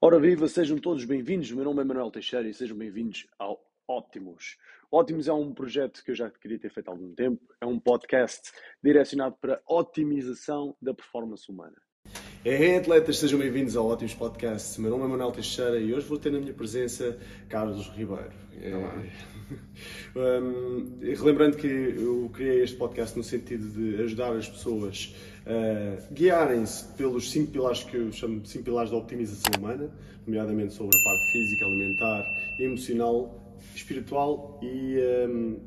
Ora viva, sejam todos bem-vindos. Meu nome é Manuel Teixeira e sejam bem-vindos ao Ótimos. Ótimos é um projeto que eu já queria ter feito há algum tempo. É um podcast direcionado para a otimização da performance humana. É, atletas, sejam bem-vindos ao Ótimos Podcast. Meu nome é Manuel Teixeira e hoje vou ter na minha presença Carlos Ribeiro. É, um, relembrando que eu criei este podcast no sentido de ajudar as pessoas a guiarem-se pelos cinco pilares que eu chamo de cinco pilares da optimização humana, nomeadamente sobre a parte física, alimentar, emocional, espiritual e, um,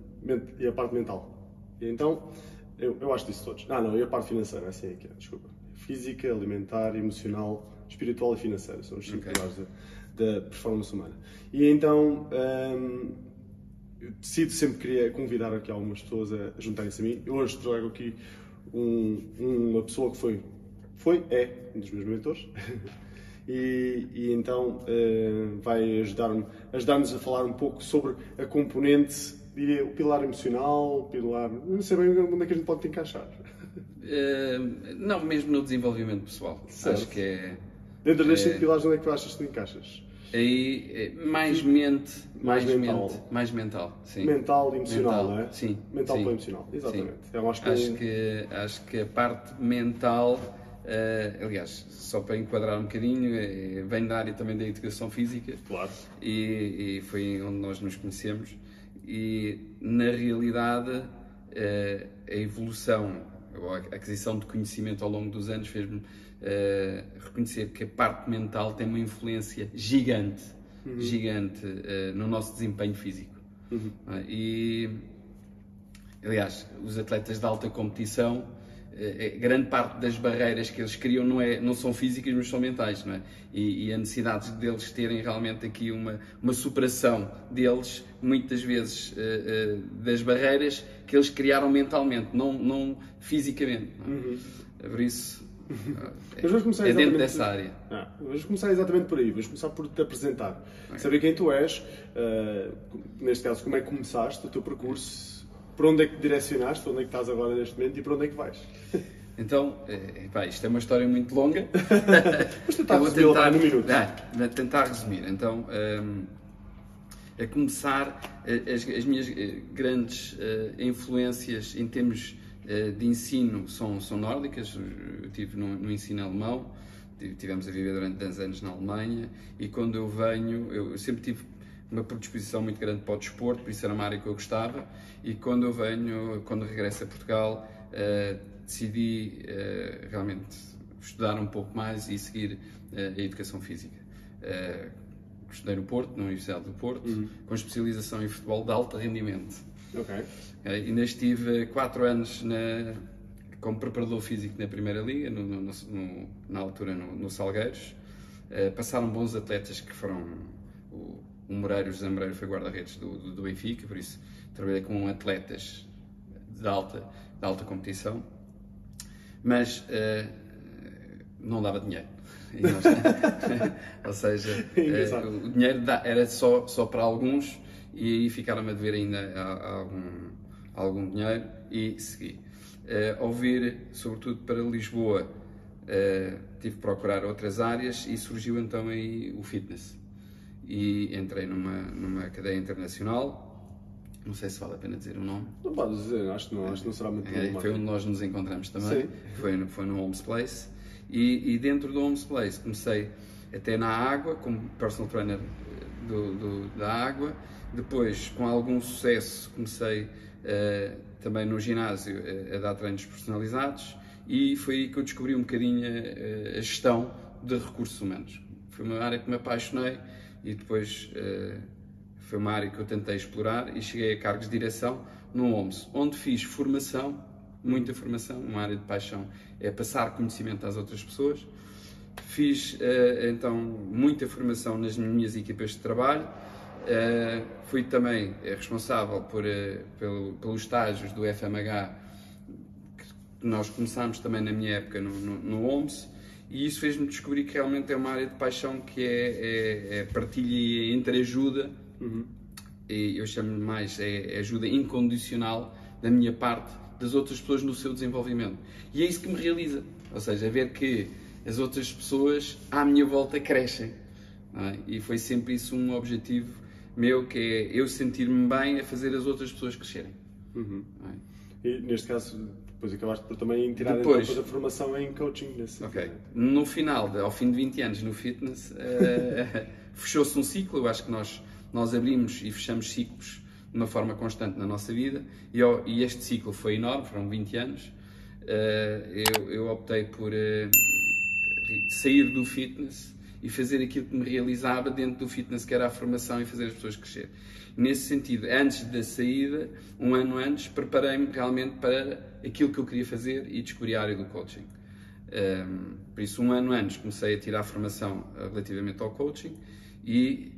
e a parte mental. E então, eu, eu acho disso todos. Ah, não, e a parte financeira, assim é que é, desculpa física, alimentar, emocional, espiritual e financeira. São os cinco okay. pilares da, da, performance humana. E então um, eu decido sempre queria convidar aqui algumas pessoas a, juntarem-se a mim. Eu hoje trago aqui um, uma pessoa que foi, foi, é um dos meus mentores. E, e, então uh, vai ajudar-me ajudar a falar um pouco sobre a componente, diria, o pilar emocional, o pilar. Não sei bem onde é que a gente pode encaixar. Uh, não, mesmo no desenvolvimento pessoal. Certo. Acho que é. Dentro das 5 é, pilares, onde é que tu achas que te encaixas? Aí, é mais mente, mais, mais mental. Mente, mais mental, sim. Mental e emocional, mental, não é? Sim. Mental sim, para emocional, exatamente. Sim. Eu acho, que... Acho, que, acho que a parte mental, uh, aliás, só para enquadrar um bocadinho, é, vem da área também da educação física. Claro. E, e foi onde nós nos conhecemos. E, na realidade, uh, a evolução a aquisição de conhecimento ao longo dos anos fez-me uh, reconhecer que a parte mental tem uma influência gigante, uhum. gigante uh, no nosso desempenho físico. Uhum. Uh, e, aliás, os atletas de alta competição grande parte das barreiras que eles criam não, é, não são físicas, mas são mentais, não é? E, e a necessidade deles terem realmente aqui uma, uma superação deles, muitas vezes, uh, uh, das barreiras que eles criaram mentalmente, não, não fisicamente. Não é? Uhum. Por isso, é, mas vamos começar é dentro dessa área. Ah, vamos começar exatamente por aí. Vamos começar por te apresentar. Okay. Saber quem tu és, uh, neste caso, como é que começaste o teu percurso para onde é que direcionaste, para onde é que estás agora neste momento e para onde é que vais? Então, é, pá, isto é uma história muito longa. Mas tentar vou tentar, no minuto. Tentar resumir. Então, um, a começar, as, as minhas eh, grandes uh, influências em termos uh, de ensino são, são nórdicas. Eu estive no, no, ensino alemão, tivemos a viver durante 10 anos na Alemanha e quando eu venho, eu sempre tive uma predisposição muito grande para o desporto, por isso era uma área que eu gostava. E quando eu venho, quando regresso a Portugal, uh, decidi uh, realmente estudar um pouco mais e seguir uh, a educação física. estudei no Porto, na Universidade do Porto, uhum. com especialização em futebol de alto rendimento. Ok. ainda estive 4 anos na, como preparador físico na Primeira Liga, no, no, no, na altura no, Salgueiros. passaram bons atletas que foram o, Moreira, o José Moreira foi guarda-redes do, do, do, Benfica, por isso trabalhei com atletas de alta, de alta competição, mas uh, não dava dinheiro. Ou seja, uh, o dinheiro era só, só para alguns e aí ficaram a dever ainda algum, algum dinheiro e segui. Uh, ao vir, sobretudo para Lisboa, uh, tive que procurar outras áreas e surgiu então aí o fitness e entrei numa, numa cadeia internacional. Não sei se vale a pena dizer o nome. Não podes dizer, acho que não, acho que não será muito é, Foi onde nós nos encontramos também. Sim. Foi, foi no Homes Place. E, e dentro do Homes Place comecei até na água, como personal trainer do, do, da água. Depois, com algum sucesso, comecei uh, também no ginásio a, a, dar treinos personalizados. E foi aí que eu descobri um bocadinho a, a gestão de recursos humanos. Foi uma área que me apaixonei e depois uh, foi uma área que eu tentei explorar e cheguei a cargos de direção no OMS, onde fiz formação, muita formação, uma área de paixão é passar conhecimento às outras pessoas. Fiz uh, então muita formação nas minhas equipas de trabalho. Uh, fui também responsável por, pelo, pelos estágios do FMH que nós começámos também na minha época no, no, no OMS e isso fez-me descobrir que realmente é uma área de paixão que é, é, é partilha entre ajuda, uhum. e eu chamo mais é, é, ajuda incondicional da minha parte das outras pessoas no seu desenvolvimento. E é isso que me realiza, ou seja, é ver que as outras pessoas à minha volta crescem. É? E foi sempre isso um objetivo meu, que é eu sentir-me bem a fazer as outras pessoas crescerem. Uhum. É? E neste caso, depois acabaste por também tirar depois, a formação em coaching nesse Ok. Sentido. No final, ao fim de 20 anos no fitness, uh, fechou-se um ciclo. Eu acho que nós, nós abrimos e fechamos ciclos de uma forma constante na nossa vida e, e este ciclo foi enorme, foram 20 anos. Uh, eu, eu, optei por uh, sair do fitness e fazer aquilo que me realizava dentro do fitness, que era a formação e fazer as pessoas crescer. Nesse sentido, antes da saída, um ano antes, preparei-me realmente para aquilo que eu queria fazer e descobri a área do coaching. Um, por isso, um ano antes, comecei a tirar formação relativamente ao coaching e,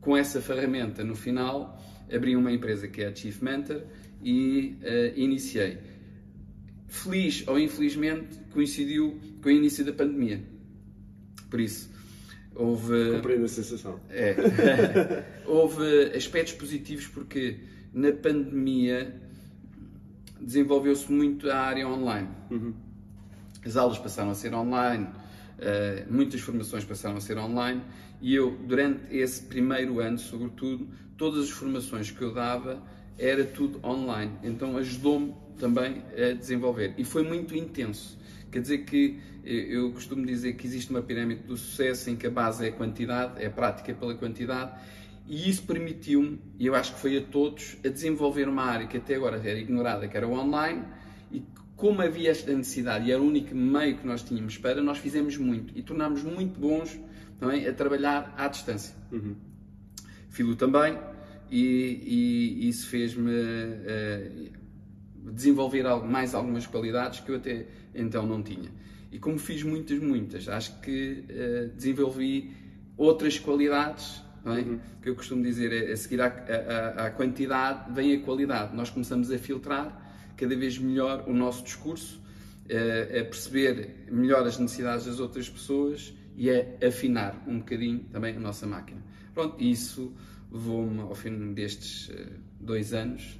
com essa ferramenta, no final, abri uma empresa que é a Chief Mentor e uh, iniciei. Feliz ou infelizmente, coincidiu com o início da pandemia. Por isso, houve. Compreendo a sensação. É. houve aspectos positivos porque na pandemia desenvolveu-se muito a área online. Uhum. As aulas passaram a ser online, uh, muitas formações passaram a ser online e eu, durante esse primeiro ano, sobretudo, todas as formações que eu dava era tudo online. Então ajudou-me também a desenvolver. E foi muito intenso. Quer dizer que eu costumo dizer que existe uma pirâmide do sucesso em que a base é a quantidade, é a prática pela quantidade, e isso permitiu-me, e eu acho que foi a todos, a desenvolver uma área que até agora era ignorada, que era o online, e como havia esta necessidade e era o único meio que nós tínhamos para, nós fizemos muito e tornámos muito bons também a trabalhar à distância. Uhum. Filo também, e, e isso fez-me uh, desenvolver mais algumas qualidades que eu até então não tinha. E como fiz muitas, muitas, acho que uh, desenvolvi outras qualidades, é? uhum. que eu costumo dizer, é, a seguir à, quantidade vem a qualidade. Nós começamos a filtrar cada vez melhor o nosso discurso, uh, a perceber melhor as necessidades das outras pessoas e a afinar um bocadinho também a nossa máquina. Pronto, isso levou-me ao fim destes uh, dois anos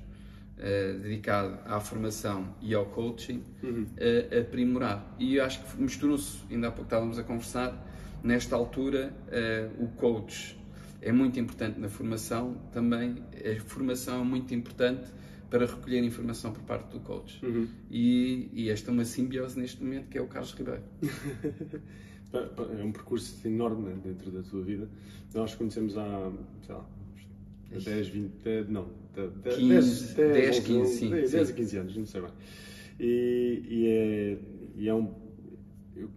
uh, dedicado à formação e ao coaching, uhum. uh, aprimorar. E eu acho que misturam-se, ainda há pouco estávamos a conversar, nesta altura uh, o coach é muito importante na formação, também a formação é muito importante para recolher informação por parte do coach. Uhum. E, e esta é uma simbiose neste momento que é o Carlos Ribeiro. é um percurso enorme né, dentro da tua vida. Nós conhecemos há, sei lá, 10, 20, não, 10, 15, 10, 10 15, sim, 10, 10 a 15 anos, não sei bem. E, e, é, e é um. Eu,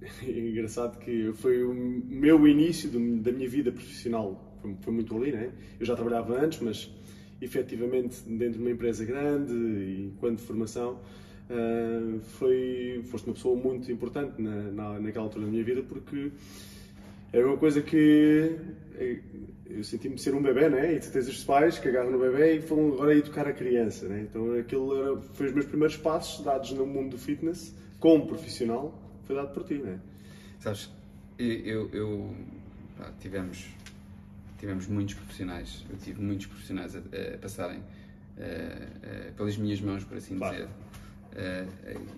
é engraçado que foi o meu início do, da minha vida profissional, foi, foi, muito ali, né? Eu já trabalhava antes, mas efetivamente dentro de uma empresa grande e enquanto formação. Uh, foi, foste uma pessoa muito importante na, na, naquela altura da minha vida porque era uma coisa que eu senti-me ser um bebê, né? E tu tens os pais que agarram no bebê e foram agora educar a criança, né? Então aquilo era, foi os meus primeiros passos dados no mundo do fitness, como profissional, foi dado por ti, né? Sabes, eu, eu tivemos, tivemos muitos profissionais, eu tive muitos profissionais a, a passarem a, a, pelas minhas mãos, por assim claro. dizer.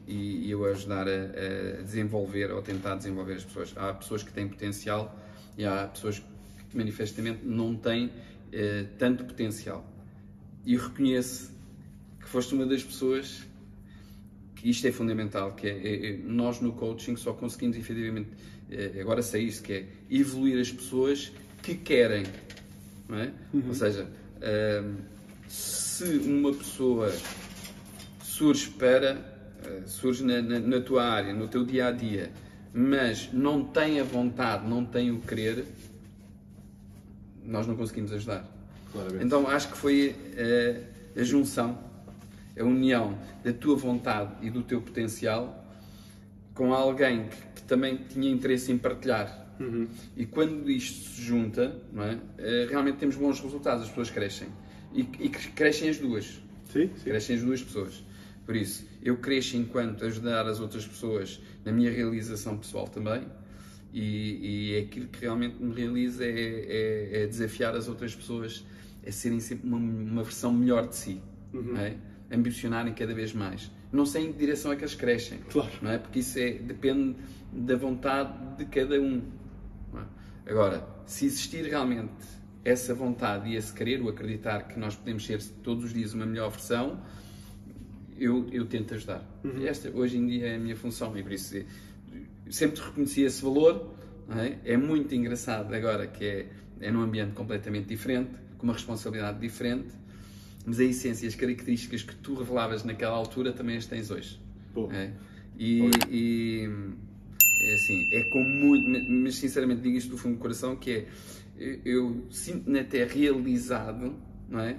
e, e eu a ajudar a, a desenvolver ou tentar desenvolver as pessoas. Há pessoas que têm potencial e há pessoas que que manifestamente não tem eh, tanto potencial. E reconheço que foste uma das pessoas que isto é fundamental, que é, é, é nós no coaching só conseguimos efetivamente, é, agora sei isso, que é evoluir as pessoas que querem, é? Uhum. Ou seja, uh, se uma pessoa surge para, uh, surge na, na, na, tua área, no teu dia a dia, mas não tem a vontade, não tem o querer, nós não conseguimos ajudar. Claramente. Então acho que foi a, eh, a junção, a união da tua vontade e do teu potencial com alguém que, que também tinha interesse em partilhar. Uhum. E quando isto se junta, é? Eh, realmente temos bons resultados, as pessoas crescem. E, e crescem as duas. Sim, sim. Crescem as duas pessoas. Por isso, eu cresço enquanto ajudar as outras pessoas na minha realização pessoal também e, e é aquilo que realmente me realiza é, é, é, desafiar as outras pessoas a serem sempre uma, uma versão melhor de si, uhum. é? ambicionarem cada vez mais. Não sei em que direção é que eles crescem, claro. não é? porque isso é, depende da vontade de cada um. É? Agora, se existir realmente essa vontade e esse querer, o acreditar que nós podemos ser todos os dias uma melhor versão, eu, eu tento ajudar. Uhum. Esta, hoje em dia, é a minha função e por isso sempre reconheci esse valor. É? é? muito engraçado agora que é, é num ambiente completamente diferente, com uma responsabilidade diferente, mas a essência e as características que tu revelavas naquela altura também as tens hoje. É? E, e, é assim, é com muito, mas sinceramente digo isto do fundo do coração, que é, eu, eu sinto-me até realizado, não é?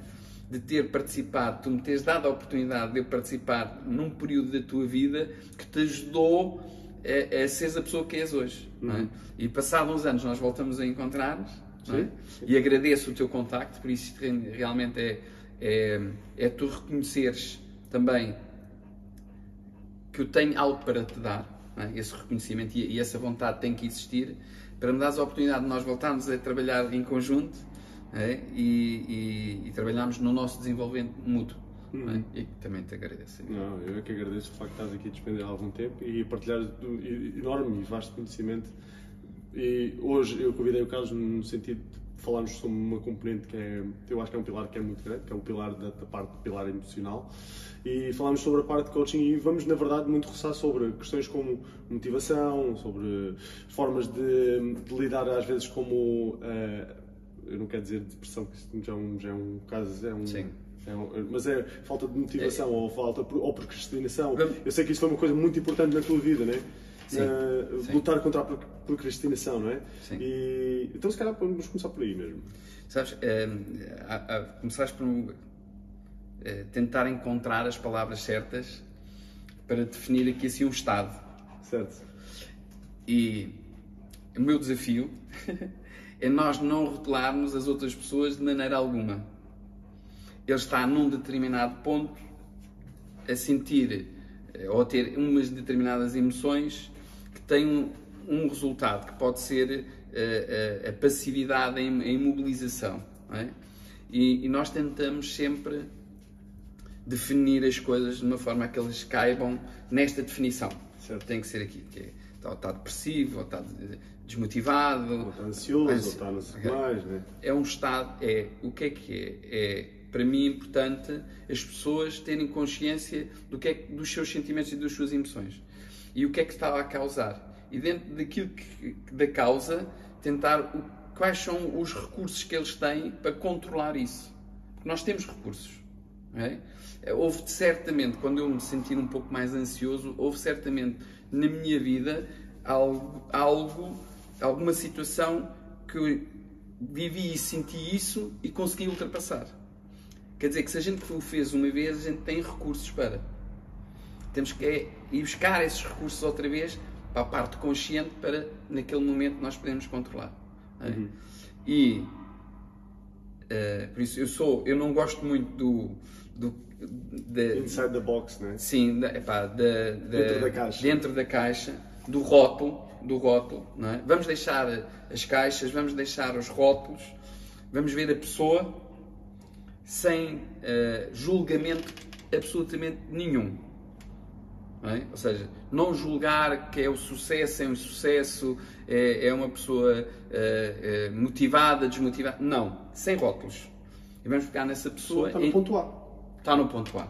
de ter participado, tu me teres dado a oportunidade de eu participar num período da tua vida que te ajudou a, a seres a pessoa que és hoje. Uhum. É? E passados uns anos nós voltamos a encontrar-nos é? e agradeço o teu contacto, por isso realmente é, é, é tu reconheceres também que eu tenho algo para te dar, é? esse reconhecimento e, e, essa vontade tem que existir para me dar a oportunidade de nós voltarmos a trabalhar em conjunto é? e, e, e trabalharmos no nosso desenvolvimento mútuo. Uhum. E também te agradeço. Não, eu é que agradeço o facto de estás aqui a despender algum tempo e partilhar enorme e vasto conhecimento. E hoje eu convidei o Carlos no sentido de falarmos sobre uma componente que é, eu acho que é um pilar que é muito grande, que é o pilar da, da parte do pilar emocional. E falámos sobre a parte de coaching e vamos, na verdade, muito roçar sobre questões como motivação, sobre formas de, de lidar às vezes como. Uh, eu não quero dizer depressão, que isto já é um, já é um caso. É um, Sim. Um, mas é falta de motivação é. ou falta ou procrastinação. Eu sei que isso foi uma coisa muito importante na tua vida, né? Sim, uh, sim. lutar contra a procrastinação, não é? Sim. E, então, se calhar, vamos começar por aí mesmo. Sabes, é, a, a, começaste por é, tentar encontrar as palavras certas para definir aqui assim um estado. Certo. E o meu desafio é nós não rotularmos as outras pessoas de maneira alguma. Ele está num determinado ponto a sentir eh, ou a ter umas determinadas emoções que têm um, um resultado que pode ser a, eh, a, eh, a passividade, a imobilização. É? E, e, nós tentamos sempre definir as coisas de uma forma que elas caibam nesta definição. Certo. Tem que ser aqui, que é, está, está depressivo, ou está desmotivado. Ou está ansioso, ansi... ou está não sei mais. Né? É um estado, é, o que é que é? É, para mim, importante as pessoas terem consciência do que é, dos seus sentimentos e das suas emoções. E o que é que estava a causar. E dentro daquilo que, da causa, tentar o, quais são os recursos que eles têm para controlar isso. Porque nós temos recursos. É? Houve certamente, quando eu me sentir um pouco mais ansioso, houve certamente na minha vida algo, algo alguma situação que vivi e senti isso e consegui ultrapassar. Quer dizer que se a gente o fez uma vez, a gente tem recursos para. Temos que é ir buscar esses recursos outra vez para a parte consciente para, naquele momento, nós podemos controlar. É? Uhum. E, uh, por isso, eu sou, eu não gosto muito do, do de, Inside the box, né? Sim, epá, de, de, dentro da caixa. Dentro da caixa, do rótulo, do rótulo, não é? Vamos deixar as caixas, vamos deixar os rótulos, vamos ver a pessoa sem uh, julgamento absolutamente nenhum. É? Ou seja, não julgar que é o sucesso, é um sucesso, é, é uma pessoa uh, uh, motivada, desmotivada. Não, sem rótulos. E vamos ficar nessa pessoa. Está no ponto A. Está no ponto A.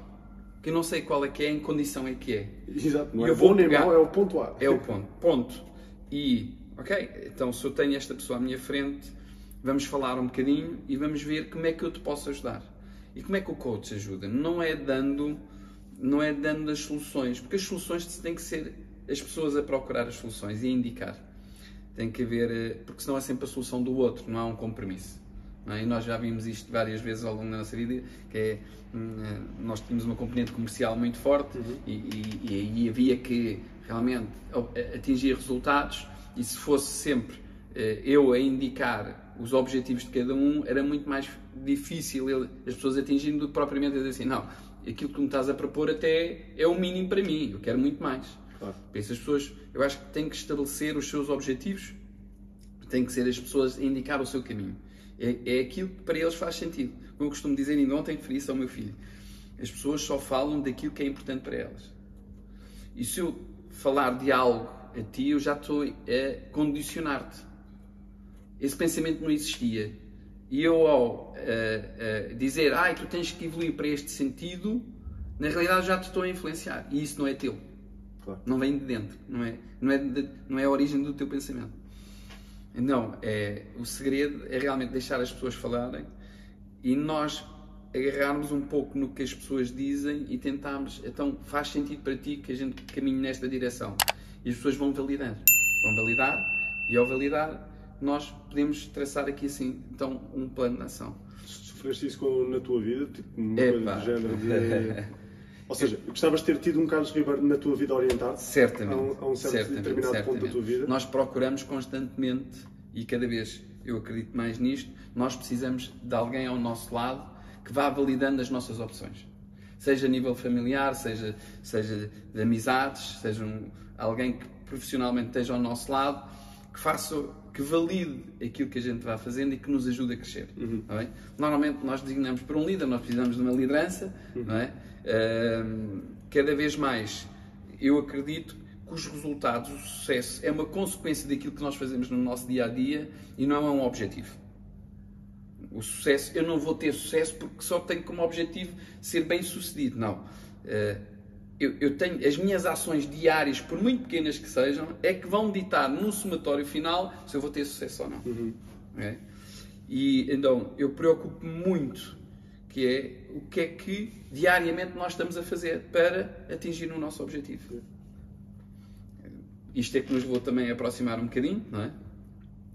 Que eu não sei qual é que é, em condição é que é. Exato, não é bom nem mau, é o ponto A. É o ponto. Ponto. E, ok, então se eu tenho esta pessoa à minha frente, vamos falar um bocadinho e vamos ver como é que eu te posso ajudar. E como é que o coach ajuda? Não é dando, não é dando as soluções, porque as soluções têm que ser as pessoas a procurar as soluções e a indicar. Tem que haver, eh, porque senão é sempre a solução do outro, não há um compromisso. É? E nós já vimos isto várias vezes ao longo da nossa vida, que é, hum, eh, nós tínhamos uma componente comercial muito forte uhum. e, e, e, havia que realmente atingir resultados e se fosse sempre eh, eu a indicar os objetivos de cada um, era muito mais difícil as pessoas atingirem do que propriamente dizer assim, não, aquilo que me estás a propor até é o mínimo para mim, eu quero muito mais. Claro. Por isso as pessoas, eu acho que têm que estabelecer os seus objetivos, têm que ser as pessoas a indicar o seu caminho. É, é aquilo que para eles faz sentido. Como eu costumo dizer, ainda ontem referi isso ao meu filho. As pessoas só falam daquilo que é importante para elas. E se eu falar de algo a ti, eu já estou a condicionar-te. Esse pensamento não existia. E eu, ao uh, uh, dizer, ah, tu tens que evoluir para este sentido, na realidade já te estou a influenciar. E isso não é teu. Claro. Não vem de dentro. Não é, não, é de, não é a origem do teu pensamento. Não, é, o segredo é realmente deixar as pessoas falarem e nós agarrarmos um pouco no que as pessoas dizem e tentarmos, então faz sentido para ti que a gente caminhe nesta direção. E as pessoas vão validar. Vão validar e ao validar nós podemos traçar aqui assim, então, um plano de ação. Sofreste isso com, na tua vida? Tipo, uma do género de... Ou seja, gostavas de ter tido um Carlos Ribeiro na tua vida orientado? Certamente. A um, a um certo certamente, determinado certamente. ponto da tua vida? Nós procuramos constantemente e cada vez eu acredito mais nisto, nós precisamos de alguém ao nosso lado que vá validando as nossas opções. Seja a nível familiar, seja, seja de amizades, seja um, alguém que profissionalmente esteja ao nosso lado, que faça, que valide aquilo que a gente vai fazendo e que nos ajude a crescer. Uhum. É? Normalmente nós designamos por um líder, nós precisamos de uma liderança, uhum. não é? Uh, cada vez mais eu acredito que os resultados, o sucesso, é uma consequência daquilo que nós fazemos no nosso dia a dia e não é um objetivo. O sucesso, eu não vou ter sucesso porque só tenho como objetivo ser bem sucedido. Não. Uh, eu, eu, tenho as minhas ações diárias, por muito pequenas que sejam, é que vão ditar no somatório final se eu vou ter sucesso ou não. Uhum. É? E então eu preocupo-me muito que é o que é que diariamente nós estamos a fazer para atingir o nosso objetivo. Isto é que nos vou também aproximar um bocadinho, não é?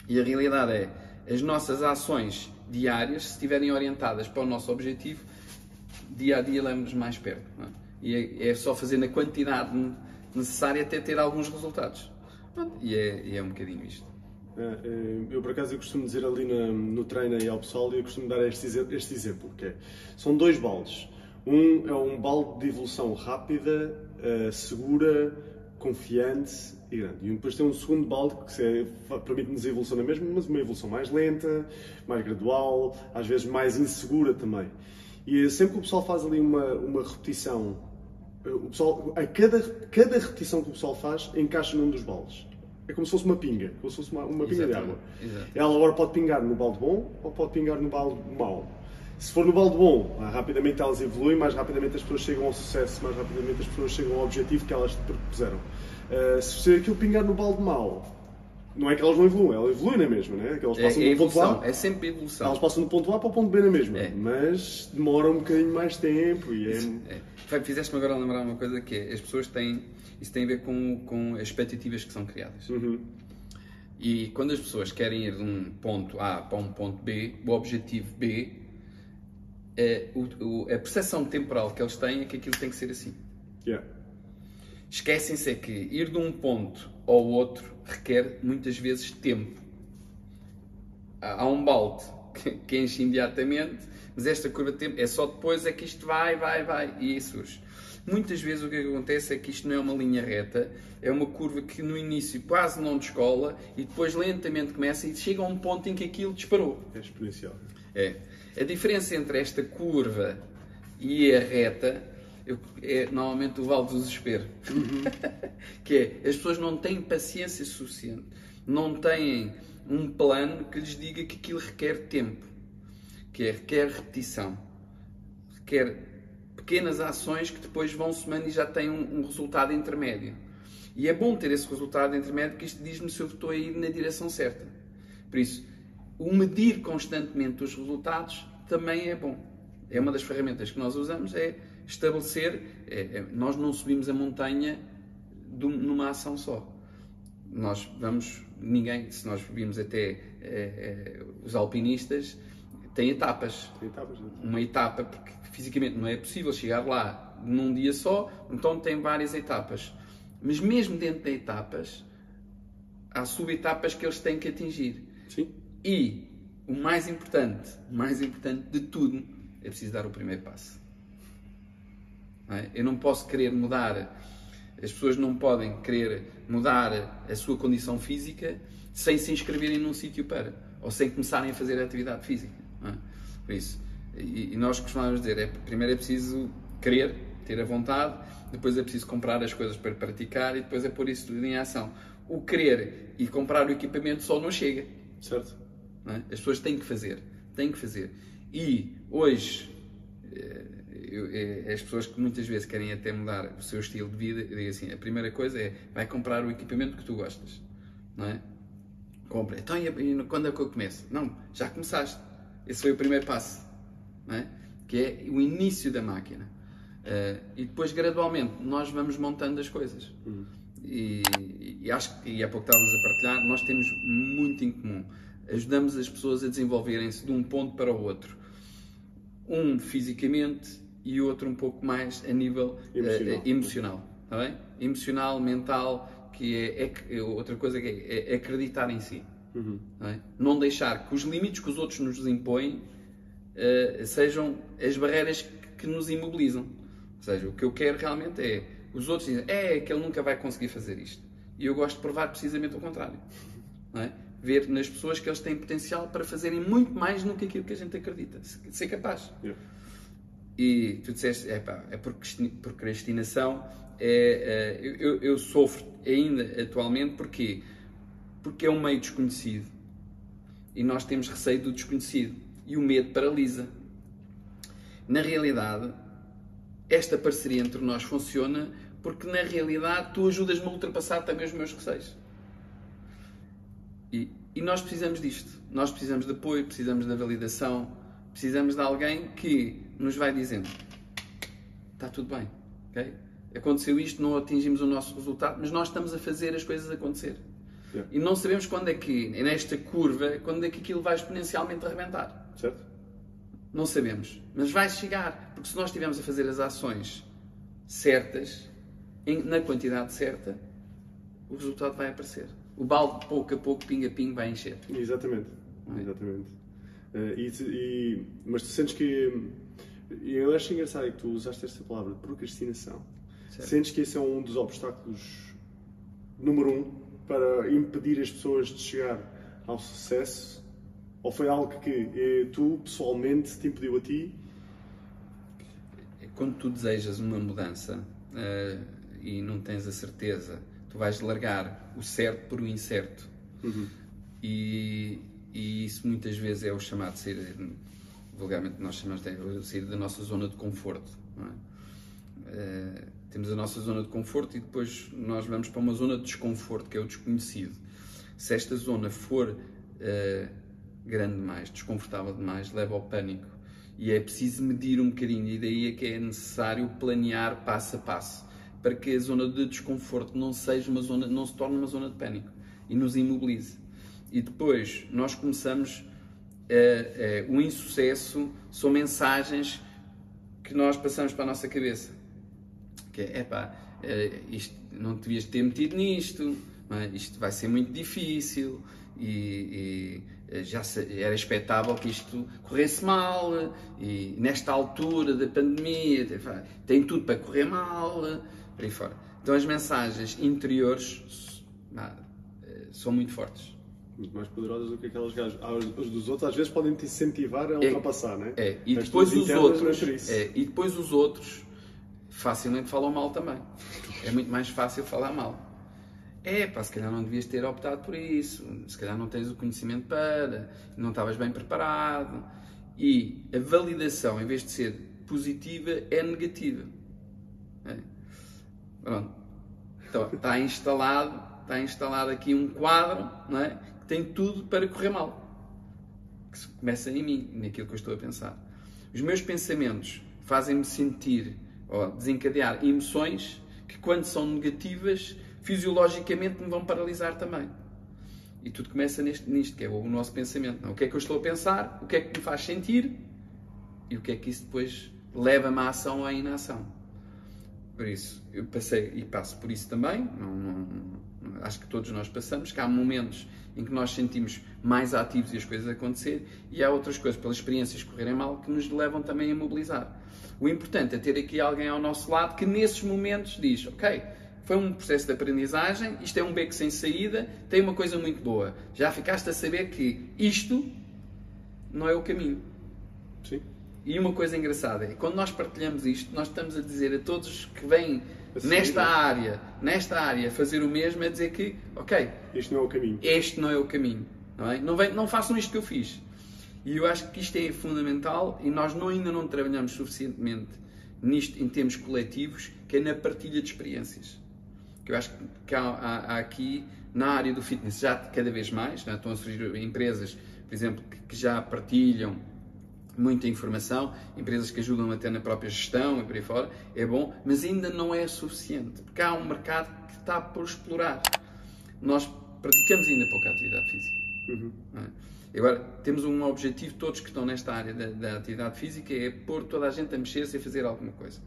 E a realidade é, as nossas ações diárias, se estiverem orientadas para o nosso objetivo, dia a dia levamos mais perto. É? E é, é, só fazer na quantidade necessária até ter alguns resultados. E é, e é um bocadinho isto. É, é, eu, por acaso, eu costumo dizer ali no, no treino aí ao pessoal e eu costumo dar este, este exemplo, que é, são dois baldes. Um é um balde de evolução rápida, uh, segura, confiante e grande. E depois tem um segundo balde que permite-nos a evolução na mesma, mas uma evolução mais lenta, mais gradual, às vezes mais insegura também. E sempre que o pessoal faz ali uma, uma repetição, eh, o pessoal, a cada, cada repetição que o pessoal faz encaixa num dos baldes. É como se fosse uma pinga, como se fosse uma, uma pinga de água. Exato. Ela agora pode pingar no balde bom ou pode pingar no balde mau. Se for no balde bom, mais rapidamente elas evoluem, mais rapidamente as pessoas chegam ao sucesso, mais rapidamente as pessoas chegam ao objetivo que elas propuseram. Uh, se aquilo pingar no balde mau, não é que elas não evoluem, elas evoluem na mesma, né? que elas passam é, é do ponto A. É sempre evolução. Elas passam do ponto A para o ponto B na mesma, é. mas demora um bocadinho mais tempo e é... é. Fizeste-me agora lembrar uma coisa que é, as pessoas têm isso tem a ver com, com as expectativas que são criadas. Uhum. E quando as pessoas querem ir de um ponto A para um ponto B, o objetivo B, é, o, o, a percepção temporal que eles têm é que aquilo tem que ser assim. Yeah. Esquecem-se é que ir de um ponto ao outro requer muitas vezes tempo. Há um balde que enche imediatamente, mas esta curva de tempo é só depois é que isto vai, vai, vai e isso surge. Muitas vezes o que acontece é que isto não é uma linha reta, é uma curva que no início quase não descola e depois lentamente começa e chega a um ponto em que aquilo disparou. É exponencial. É. A diferença entre esta curva e a reta é normalmente o vale do desespero. Uhum. que é, as pessoas não têm paciência suficiente, não têm um plano que lhes diga que aquilo requer tempo, que é, requer repetição, requer pequenas ações que depois vão somando e já têm um, um resultado intermédio. E é bom ter esse resultado intermédio porque isto diz-me se eu estou a ir na direção certa. Por isso, o medir constantemente os resultados também é bom. É uma das ferramentas que nós usamos, é estabelecer. É, é, nós não subimos a montanha numa ação só. Nós vamos, ninguém, se nós vimos até é, os alpinistas, tem etapas. Tem etapas? Uma etapa, porque fisicamente não é possível chegar lá num dia só, então tem várias etapas. Mas mesmo dentro de etapas, há subetapas que eles têm que atingir. Sim. E o mais importante, o mais importante de tudo, é preciso dar o primeiro passo. Não é? Eu não posso querer mudar, as pessoas não podem querer mudar a sua condição física sem se inscreverem num sítio para, ou sem começarem a fazer atividade física. É? Por isso, e, e, nós costumamos dizer, é, primeiro é preciso querer, ter a vontade, depois é preciso comprar as coisas para praticar e depois é pôr isso tudo em ação. O querer e comprar o equipamento só não chega. Certo. É? As pessoas têm que fazer, têm que fazer. E hoje, eh, eu, eu, as pessoas que muitas vezes querem até mudar o seu estilo de vida, eu digo assim, a primeira coisa é, vai comprar o equipamento que tu gostas, não é? Compra. Então, e, e quando é que eu começo? Não, já começaste. Esse foi o primeiro passo, não é? Que é o início da máquina. Uh, e depois, gradualmente, nós vamos montando as coisas. Uhum. E, e, acho que, e há pouco estávamos a partilhar, nós temos muito em comum. Ajudamos as pessoas a desenvolverem-se de um ponto para o outro. Um fisicamente e outro um pouco mais a nível emocional. Uh, emocional tá bem? Emocional, mental, que é, é, outra coisa que é, é acreditar em si. Uhum. Não, é? não, deixar que os limites que os outros nos impõem uh, sejam as barreiras que, que nos imobilizam. Ou seja, o que eu quero realmente é. Os outros dizem, é que ele nunca vai conseguir fazer isto. E eu gosto de provar precisamente o contrário. É? Ver nas pessoas que eles têm potencial para fazerem muito mais do que aquilo que a gente acredita. Ser capaz. Yeah. E tu disseste, é pá, é procrastinação. É, é, eu, eu sofro ainda atualmente porque porque é um meio desconhecido e nós temos receio do desconhecido e o medo paralisa. Na realidade, esta parceria entre nós funciona porque na realidade tu ajudas-me a ultrapassar também os meus receios. E, e nós precisamos disto. Nós precisamos de apoio, precisamos da validação, precisamos de alguém que nos vai dizendo: está tudo bem, ok? Aconteceu isto, não atingimos o nosso resultado, mas nós estamos a fazer as coisas acontecer. Yeah. E não sabemos quando é que, nesta curva, quando é que aquilo vai exponencialmente arrebentar. Certo? Não sabemos. Mas vai chegar. Porque se nós estivermos a fazer as ações certas, na quantidade certa, o resultado vai aparecer. O balde, pouco a pouco, pinga pinga, vai encher. Exatamente. É? Exatamente. Uh, e, e, mas tu sentes que. E eu acho engraçado que tu usaste esta palavra, procrastinação. Certo. Sentes que esse é um dos obstáculos número um para impedir as pessoas de chegar ao sucesso? Ou foi algo que eh, tu, pessoalmente, te impediu a ti? Quando tu desejas uma mudança uh, e não tens a certeza, tu vais largar o certo por o incerto. Uhum. E, e, isso muitas vezes é o chamado de sair, vulgarmente nós chamamos de sair da nossa zona de conforto. É? Uh, temos a nossa zona de conforto e depois nós vamos para uma zona de desconforto, que é o desconhecido. Se esta zona for uh, grande demais, desconfortável demais, leva ao pânico. E é preciso medir um bocadinho, e daí é que é necessário planear passo a passo, para que a zona de desconforto não seja uma zona, não se torne uma zona de pânico e nos imobilize. E depois nós começamos uh, uh, o insucesso são mensagens que nós passamos para a nossa cabeça que é, epá, eh, isto, não devias ter metido nisto, é? isto vai ser muito difícil e, e já era expectável que isto corresse mal e nesta altura da pandemia tem tudo para correr mal, por aí fora. Então as mensagens interiores são muito fortes. Muito mais poderosas do que aquelas que os dos outros às vezes podem te incentivar a ultrapassar, é, não é? É, e depois os outros, é, e depois os outros facilmente falam mal também. É muito mais fácil falar mal. É, pá, se calhar não devias ter optado por isso, se calhar não tens o conhecimento para, não estavas bem preparado. E a validação, em vez de ser positiva, é negativa. É. Pronto. Então, está instalado, está instalado aqui um quadro não é? Tem tudo para correr mal. Que começa em mim, naquilo que eu estou a pensar. Os meus pensamentos fazem-me sentir ou desencadear emoções que, quando são negativas, fisiologicamente me vão paralisar também. E tudo começa neste, nisto, que é o nosso pensamento. Não? O que é que eu estou a pensar, o que é que me faz sentir e o que é que isso depois leva-me à ação ou à inação. Por isso, eu passei e passo por isso também. Não, não, acho que todos nós passamos, que há momentos em que nós sentimos mais ativos e as coisas acontecer, e há outras coisas, pelas experiências correrem mal, que nos levam também a mobilizar. O importante é ter aqui alguém ao nosso lado que nesses momentos diz, ok, foi um processo de aprendizagem, isto é um beco sem saída, tem uma coisa muito boa. Já ficaste a saber que isto não é o caminho. Sim. E uma coisa engraçada é quando nós partilhamos isto, nós estamos a dizer a todos que vêm nesta área, nesta área fazer o mesmo, é dizer que, ok, este não é o caminho. Este não é o caminho. Não, é? não, vem, não façam isto que eu fiz. E eu acho que isto é fundamental e nós não, ainda não trabalhamos suficientemente nisto em termos coletivos, que é na partilha de experiências. Que eu acho que há, há, há aqui, na área do fitness, já cada vez mais, é? estão a surgir empresas, por exemplo, que, que já partilham muita informação, empresas que ajudam até na própria gestão e por aí fora, é bom, mas ainda não é suficiente, porque há um mercado que está por explorar. Nós praticamos ainda pouca atividade física. Uhum. É? Agora, temos um objetivo, todos que estão nesta área da, da atividade física, é pôr toda a gente a mexer-se e a fazer alguma coisa.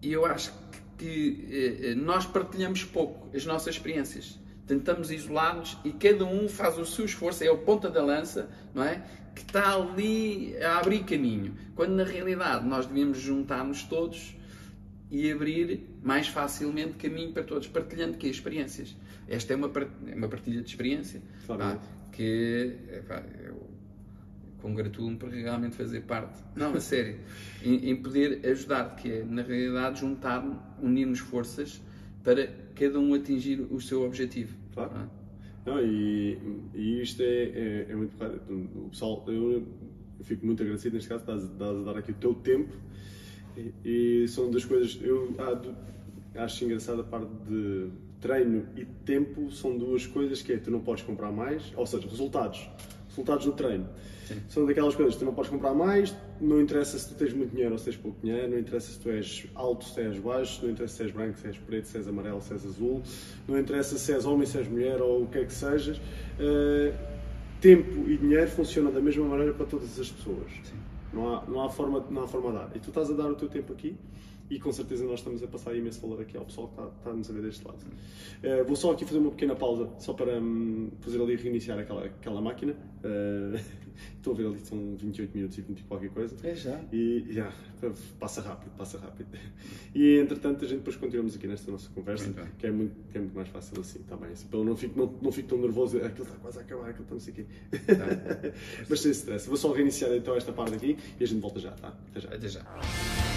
E eu acho que, que eh, eh nós partilhamos pouco as nossas experiências tentamos isolar-nos e cada um faz o seu esforço, é o ponta da lança, não é? Que está ali a abrir caminho. Quando na realidade nós devíamos juntar-nos todos e abrir mais facilmente caminho para todos, partilhando que experiências. Esta é uma, é partilha de experiência pá, que pá, eu congratulo-me por realmente fazer parte. Não, a sério, em, em poder ajudar, que é na realidade juntar, unirmos forças para cada um atingir o seu objetivo. Claro. Não, e, e, isto é, é, é muito claro. O pessoal, eu, fico muito agradecido neste caso, estás, a dar aqui o teu tempo e, e são duas coisas. Eu ah, acho engraçada a parte de treino e tempo são duas coisas que é tu não podes comprar mais, ou seja, resultados. Resultados do treino. Sim. São daquelas coisas que tu não podes comprar mais, não interessa se tu tens muito dinheiro ou se tens pouco dinheiro, não interessa se tu és alto, se és baixo, não interessa se és branco, se és preto, se és amarelo, se és azul, não interessa se és homem, se és mulher ou o que é que sejas. Uh, tempo e dinheiro funcionam da mesma maneira para todas as pessoas. Sim. Não há, não, há forma, não há forma a dar. E tu estás a dar o teu tempo aqui e com certeza nós estamos a passar imenso valor aqui ao pessoal que está, está nos a ver deste lado. Uh, vou só aqui fazer uma pequena pausa, só para um, fazer ali reiniciar aquela, aquela máquina. Uh, estou a ver ali, são 28 minutos e 20 e qualquer coisa. É já. E já, passa rápido, passa rápido. E entretanto a gente depois continuamos aqui nesta nossa conversa, que é, muito, que é muito mais fácil assim, está bem? Assim, não fico, não, não fico tão nervoso, aquilo está quase a acabar, aquilo está não sei o quê. Tá. Mas sem stress. Vou só reiniciar então esta parte aqui e a gente volta já, tá? Até já. Até já.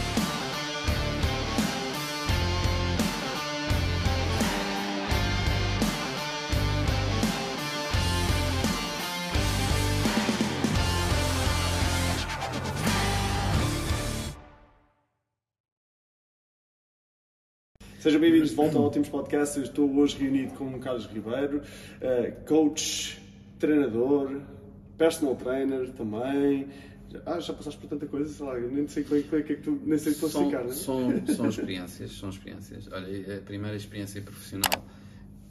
Sejam bem-vindos de volta ao Ótimos Podcast. Eu estou hoje reunido com o Carlos Ribeiro, uh, coach, treinador, personal trainer também. Ah, já passaste por tanta coisa, sei lá, nem sei como é, que, é que tu, nem sei classificar, não é? São, são experiências, são experiências. Olha, a primeira experiência profissional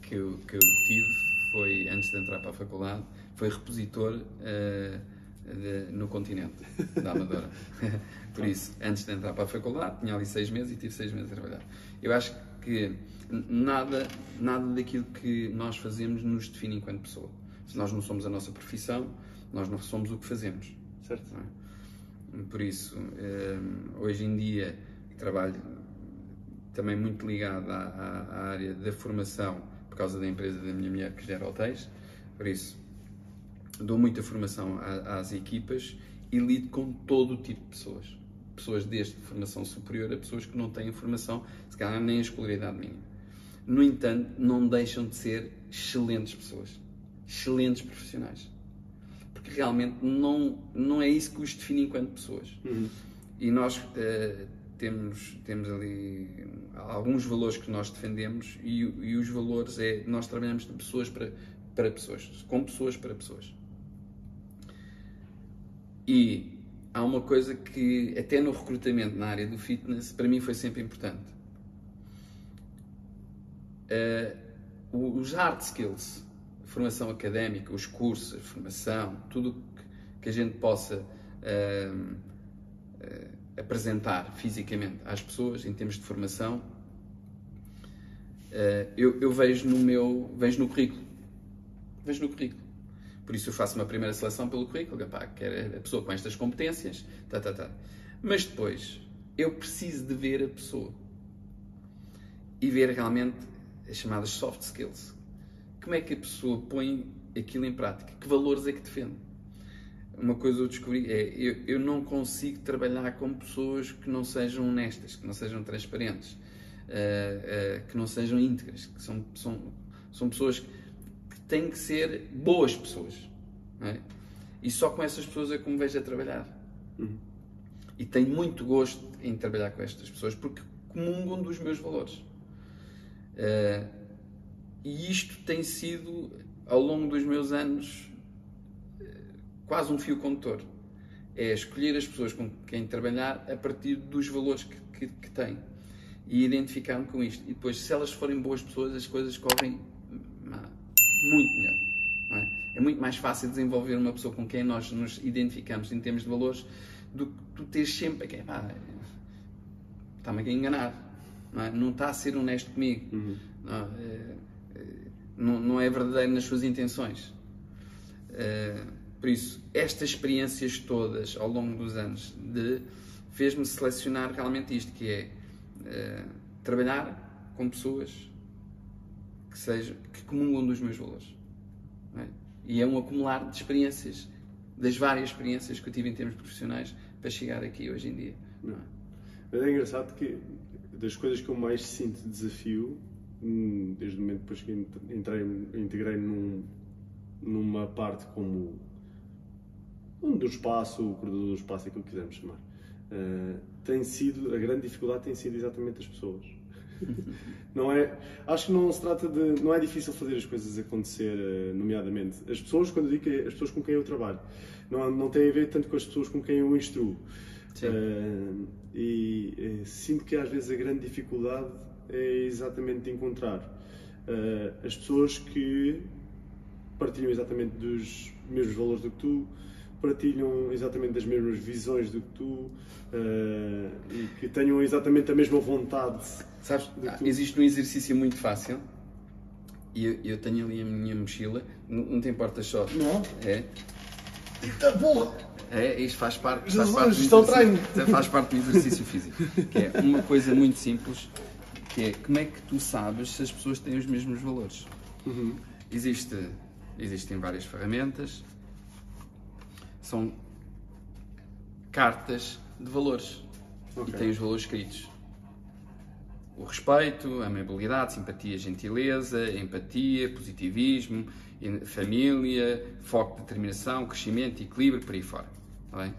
que eu, que eu tive foi, antes de entrar para a faculdade, foi repositor uh, de, no continente da Amadora. Por isso, antes de entrar para a faculdade, tinha ali seis meses e tive seis meses a trabalhar. Eu acho que nada, nada daquilo que nós fazemos nos define enquanto pessoa. Se nós não somos a nossa profissão, nós não somos o que fazemos. Certo? É? Por isso, eh, hoje em dia, trabalho também muito ligado à, à, à, área da formação, por causa da empresa da minha mulher que gera hotéis. Por isso, dou muita formação às equipas e lido com todo o tipo de pessoas pessoas desde formação superior a pessoas que não têm formação, se calhar nem a escolaridade mínima. No entanto, não deixam de ser excelentes pessoas, excelentes profissionais. Porque realmente não, não é isso que os define enquanto pessoas. Uhum. E nós uh, temos, temos ali alguns valores que nós defendemos e, e os valores é nós trabalhamos de pessoas para, para pessoas, com pessoas para pessoas. E há uma coisa que, até no recrutamento na área do fitness, para mim foi sempre importante. Uh, os hard skills, formação académica, os cursos, a formação, tudo que a gente possa uh, uh, apresentar fisicamente às pessoas em termos de formação, eu, eu vejo no meu, vejo no currículo. Vejo no currículo. Por isso eu faço uma primeira seleção pelo currículo, pá, quero a pessoa com estas competências, tá, tá, tá. Mas depois eu preciso de ver a pessoa e ver realmente as chamadas soft skills. Como é que a pessoa põe aquilo em prática? Que valores é que defende? Uma coisa eu descobri é eu, eu não consigo trabalhar com pessoas que não sejam honestas, que não sejam transparentes, uh, uh, que não sejam íntegras, que são, são, são pessoas que têm que ser boas pessoas. É? E só com essas pessoas é que me vejo a trabalhar. Uhum. E tenho muito gosto em trabalhar com estas pessoas porque comungam dos meus valores. Uh, e isto tem sido, ao longo dos meus anos, quase um fio condutor. É escolher as pessoas com quem trabalhar a partir dos valores que, que, que têm e identificar-me com isto. E depois, se elas forem boas pessoas, as coisas correm muito melhor. É? é? muito mais fácil desenvolver uma pessoa com quem nós nos identificamos em termos de valores do que tu teres sempre quem está-me a enganar. Não, é? não, está a ser honesto comigo. Uhum. Não, é, é não, não, é verdadeiro nas suas intenções. É, por isso, estas experiências todas ao longo dos anos de fez-me selecionar realmente isto, que é trabalhar com pessoas que, seja, que comungam dos meus valores. É? E é um acumular de experiências, das várias experiências que eu tive em termos profissionais para chegar aqui hoje em dia. Não é? Mas é engraçado que das coisas que eu mais sinto desafio, hum, desde o momento depois que entrei, integrei num, numa parte como um do espaço, o corredor do espaço, aquilo que quisermos chamar, uh, tem sido, a grande dificuldade tem sido exatamente as pessoas. não é, acho que não se trata de, não é difícil fazer as coisas acontecer, uh, nomeadamente. As pessoas, quando eu digo as pessoas com quem eu trabalho, não, não tem a ver tanto com as pessoas com quem eu instruo. Uh, e sinto que às vezes a grande dificuldade é exatamente de encontrar as pessoas que partilham exatamente dos mesmos valores do que tu, partilham exatamente as mesmas visões do que tu uh, e que tenham exatamente a mesma vontade. Sabes, existe um exercício muito fácil e eu, eu, tenho ali a minha mochila, não, não te importas só? Não. É. Eita porra! É, isto faz parte, faz parte, do faz parte do exercício físico. Que é uma coisa muito simples, que é como é que tu sabes se as pessoas têm os mesmos valores? Uhum. Existe, existem várias ferramentas, são cartas de valores okay. e têm os valores escritos. O respeito, a amabilidade, simpatia, gentileza, empatia, positivismo, família, foco, determinação, crescimento, equilíbrio, por aí fora. Está bem?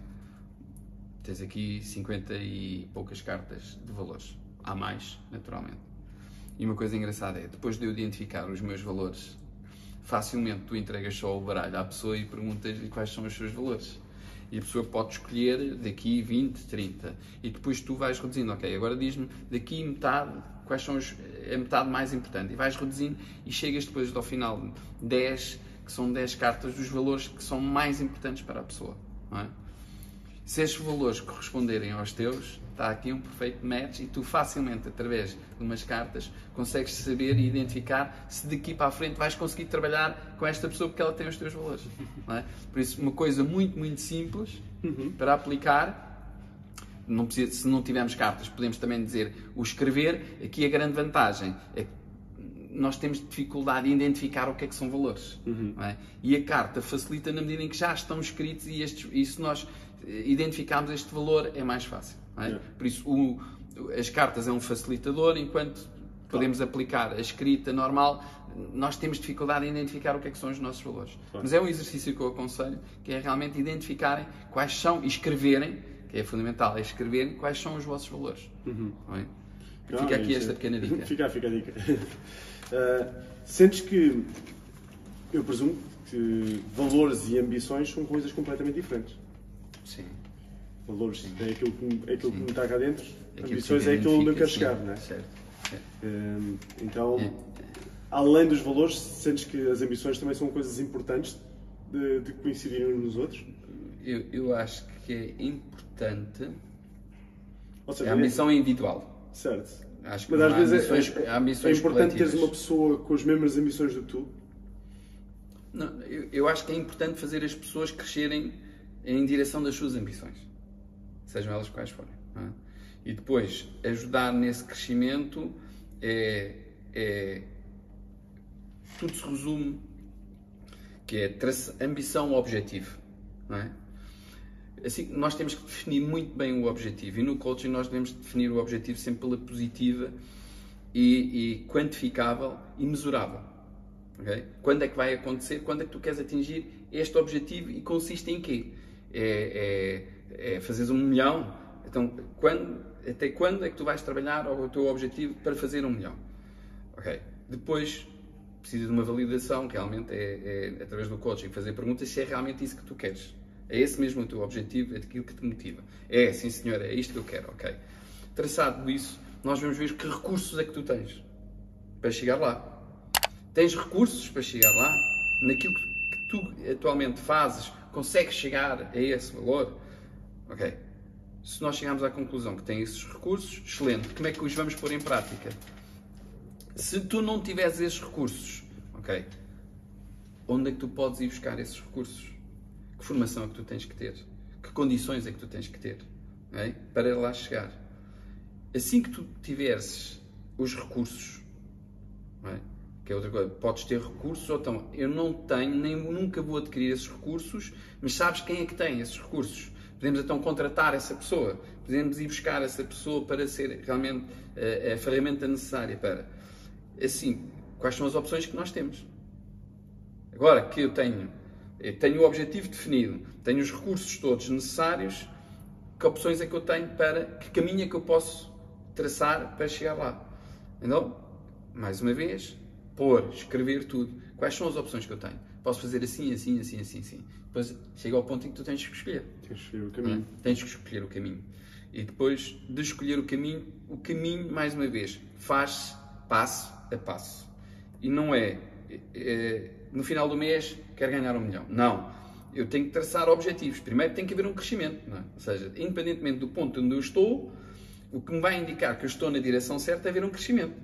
Tens aqui 50 e poucas cartas de valores. Há mais, naturalmente. E uma coisa engraçada é, depois de eu identificar os meus valores facilmente tu entregas só o baralho à pessoa e perguntas-lhe quais são os seus valores. E a pessoa pode escolher daqui 20, 30. E depois tu vais reduzindo, ok, agora diz-me daqui metade, quais são os, a metade mais importante. E vais reduzindo e chegas depois ao final 10, que são 10 cartas dos valores que são mais importantes para a pessoa. Não é? Se estes valores corresponderem aos teus, está aqui um perfeito match e tu facilmente, através de umas cartas, consegues saber e identificar se daqui para a frente vais conseguir trabalhar com esta pessoa porque ela tem os teus valores. É? Por isso, uma coisa muito, muito simples uhum. para aplicar. Não precisa, se não tivermos cartas, podemos também dizer o escrever. Aqui a grande vantagem é que nós temos dificuldade em identificar o que é que são valores. Uhum. É? E a carta facilita na medida em que já estão escritos e, estes, e se nós identificarmos este valor é mais fácil. É? É. Por isso, o, as cartas é um facilitador, enquanto podemos aplicar a escrita normal, nós temos dificuldade em identificar o que, é que são os nossos valores. Claro. Mas é um exercício que eu aconselho, que é realmente identificarem quais são e escreverem, que é fundamental, é escreverem quais são os vossos valores. Uhum. É? Fica aqui esta pequena dica. Fica, fica a dica. Uh, sentes que, eu presumo que valores e ambições são coisas completamente diferentes. Sim. Valores Sim. é aquilo que, é aquilo que me está cá dentro, aquilo ambições é aquilo onde eu quero chegar, não é? Certo. Uh, então, é. além dos valores, sentes que as ambições também são coisas importantes de, de coincidirem uns nos outros? Eu, eu acho que é importante. Seja, a ambição é individual. Certo. Acho que Mas às vezes ambições, é, ambições é importante teres uma pessoa com as mesmas ambições do que tu. Não, eu, eu, acho que é importante fazer as pessoas crescerem em direção das suas ambições, sejam elas quais forem. É? E depois, ajudar nesse crescimento é, é tudo se resume que é ambição objetivo. Não é? Assim, nós temos que definir muito bem o objetivo e no coaching nós devemos definir o objetivo sempre pela positiva e, e quantificável e mesurável. Okay? Quando é que vai acontecer? Quando é que tu queres atingir este objetivo e consiste em quê? É, é, é um milhão? Então, quando, até quando é que tu vais trabalhar ao teu objetivo para fazer um milhão? Ok. Depois, precisa de uma validação, realmente é, é através do coaching, fazer perguntas se é realmente isso que tu queres. É esse mesmo o teu objetivo, é aquilo que te motiva. É, sim senhor, é isto que eu quero, ok. Traçado isso, nós vamos ver que recursos é que tu tens para chegar lá. Tens recursos para chegar lá? Naquilo que tu atualmente fazes, consegues chegar a esse valor? Ok. Se nós chegarmos à conclusão que tem esses recursos, excelente. Como é que os vamos pôr em prática? Se tu não tiveres esses recursos, ok? Onde é que tu podes ir buscar esses recursos? Que formação é que tu tens que ter? Que condições é que tu tens que ter? Okay? Para lá chegar. Assim que tu tiveres os recursos, okay? Que é outra coisa, podes ter recursos, ou então eu não tenho, nem nunca vou adquirir esses recursos, mas sabes quem é que tem esses recursos? Podemos então contratar essa pessoa, podemos ir buscar essa pessoa para ser realmente a, eh, a ferramenta necessária para. Assim, quais são as opções que nós temos? Agora que eu tenho eu tenho o objetivo definido, tenho os recursos todos necessários, que opções é que eu tenho para, que caminho é que eu posso traçar para chegar lá? Então, mais uma vez, pôr, escrever tudo. Quais são as opções que eu tenho? Posso fazer assim, assim, assim, assim, assim. Depois chega ao ponto em que tu tens que escolher. Tens que escolher o caminho. É? Tens que escolher o caminho. E depois de escolher o caminho, o caminho, mais uma vez, faz passo a passo. E não é, é no final do mês quero ganhar um milhão. Não. Eu tenho que traçar objetivos. Primeiro tem que haver um crescimento. É? Ou seja, independentemente do ponto onde eu estou, o que me vai indicar que eu estou na direção certa é haver um crescimento.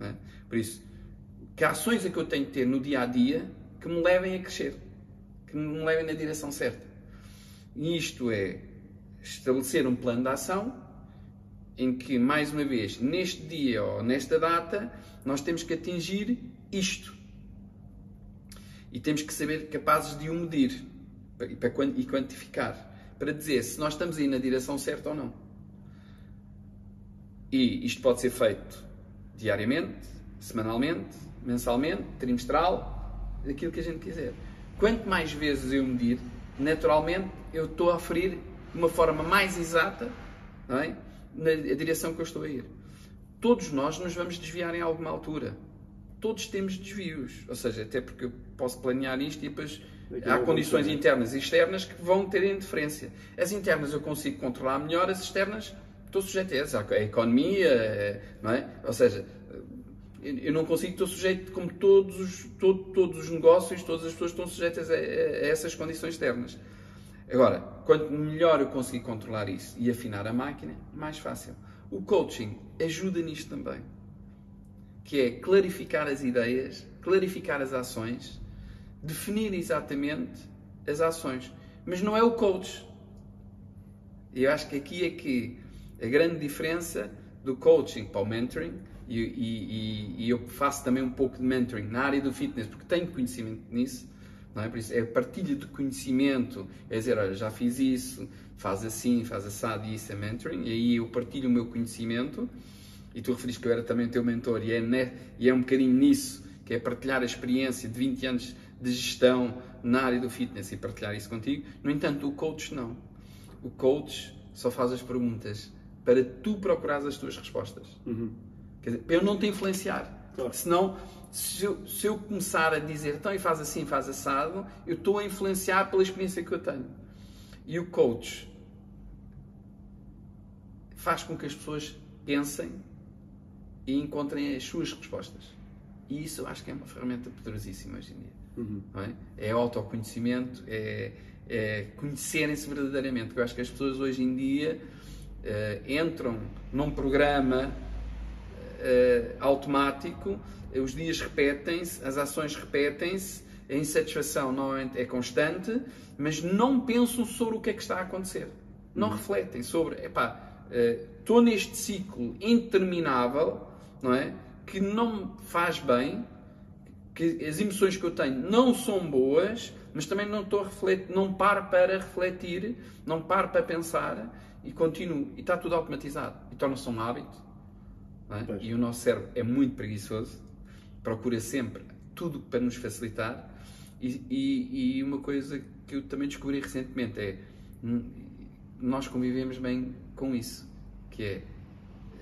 É? Por isso, que ações é que eu tenho que ter no dia a dia que me levem a crescer, que me levem na direção certa. E isto é estabelecer um plano de ação em que, mais uma vez, neste dia ou nesta data, nós temos que atingir isto e temos que saber capazes de o medir e quantificar para dizer se nós estamos aí na direção certa ou não. E isto pode ser feito diariamente, semanalmente, mensalmente, trimestral, aquilo que a gente quiser. Quanto mais vezes eu medir, naturalmente eu estou a oferir de uma forma mais exata é? na direção que eu estou a ir. Todos nós nos vamos desviar em alguma altura todos temos desvios. Ou seja, até porque eu posso planear isto e depois há condições internas e externas que vão ter interferência. As internas eu consigo controlar melhor, as externas estou sujeito a elas. A economia, não é? Ou seja, eu não consigo, estou sujeito, como todos os, todo, todos os negócios, todas as pessoas estão sujeitas a, a, a essas condições externas. Agora, quanto melhor eu conseguir controlar isso e afinar a máquina, mais fácil. O coaching ajuda nisto também que é clarificar as ideias, clarificar as ações, definir exatamente as ações. Mas não é o coach. Eu acho que aqui é que a grande diferença do coaching para o mentoring, e, e, e, eu faço também um pouco de mentoring na área do fitness, porque tenho conhecimento nisso, não é? Por isso, é partilha de conhecimento, é dizer, olha, já fiz isso, faz assim, faz assado, e isso é mentoring, e aí eu partilho o meu conhecimento, e tu referiste que eu era também teu mentor, e é, ne, e é um bocadinho nisso, que é partilhar a experiência de 20 anos de gestão na área do fitness e partilhar isso contigo. No entanto, o coach não. O coach só faz as perguntas para tu procurares as tuas respostas. Uhum. Dizer, eu não te influenciar. Claro. Senão, se eu, se eu, começar a dizer, então e faz assim, faz assado, eu estou a influenciar pela experiência que eu tenho. E o coach faz com que as pessoas pensem e encontrem as suas respostas. E isso eu acho que é uma ferramenta poderosíssima hoje em dia. Uhum. É? é autoconhecimento, é, é conhecerem-se verdadeiramente. Eu acho que as pessoas hoje em dia uh, entram num programa uh, automático, os dias repetem-se, as ações repetem-se, a insatisfação normalmente é constante, mas não pensam sobre o que é que está a acontecer. Não uhum. refletem sobre, epá, uh, estou neste ciclo interminável não é? Que não me faz bem, que as emoções que eu tenho não são boas, mas também não estou a refletir, não paro para refletir, não paro para pensar e continuo. E está tudo automatizado. E torna-se um hábito. É? E o nosso cérebro é muito preguiçoso, procura sempre tudo para nos facilitar. E, e, e, uma coisa que eu também descobri recentemente é hum, nós convivemos bem com isso, que é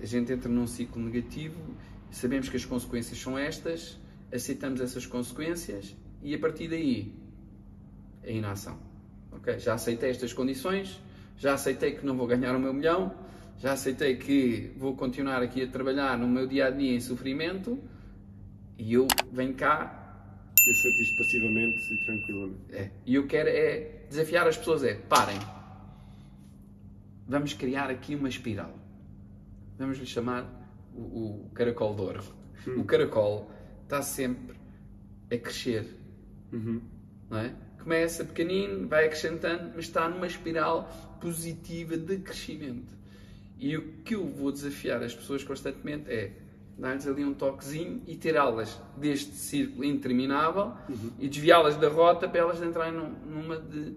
a gente entra num ciclo negativo, sabemos que as consequências são estas, aceitamos essas consequências e a partir daí a inação. Ok, já aceitei estas condições, já aceitei que não vou ganhar o meu milhão, já aceitei que vou continuar aqui a trabalhar no meu dia a dia em sofrimento e eu venho cá. E aceito isto passivamente e tranquilamente. É, e eu quero é desafiar as pessoas: é parem, vamos criar aqui uma espiral. Vamos lhe chamar o, o caracol de ouro. Hum. O caracol está sempre a crescer. Uhum. Não é? Começa pequenino, vai acrescentando, mas está numa espiral positiva de crescimento. E o que eu vou desafiar as pessoas constantemente é dar-lhes ali um toquezinho e tirá-las deste círculo interminável uhum. e desviá-las da rota para elas entrarem num, numa de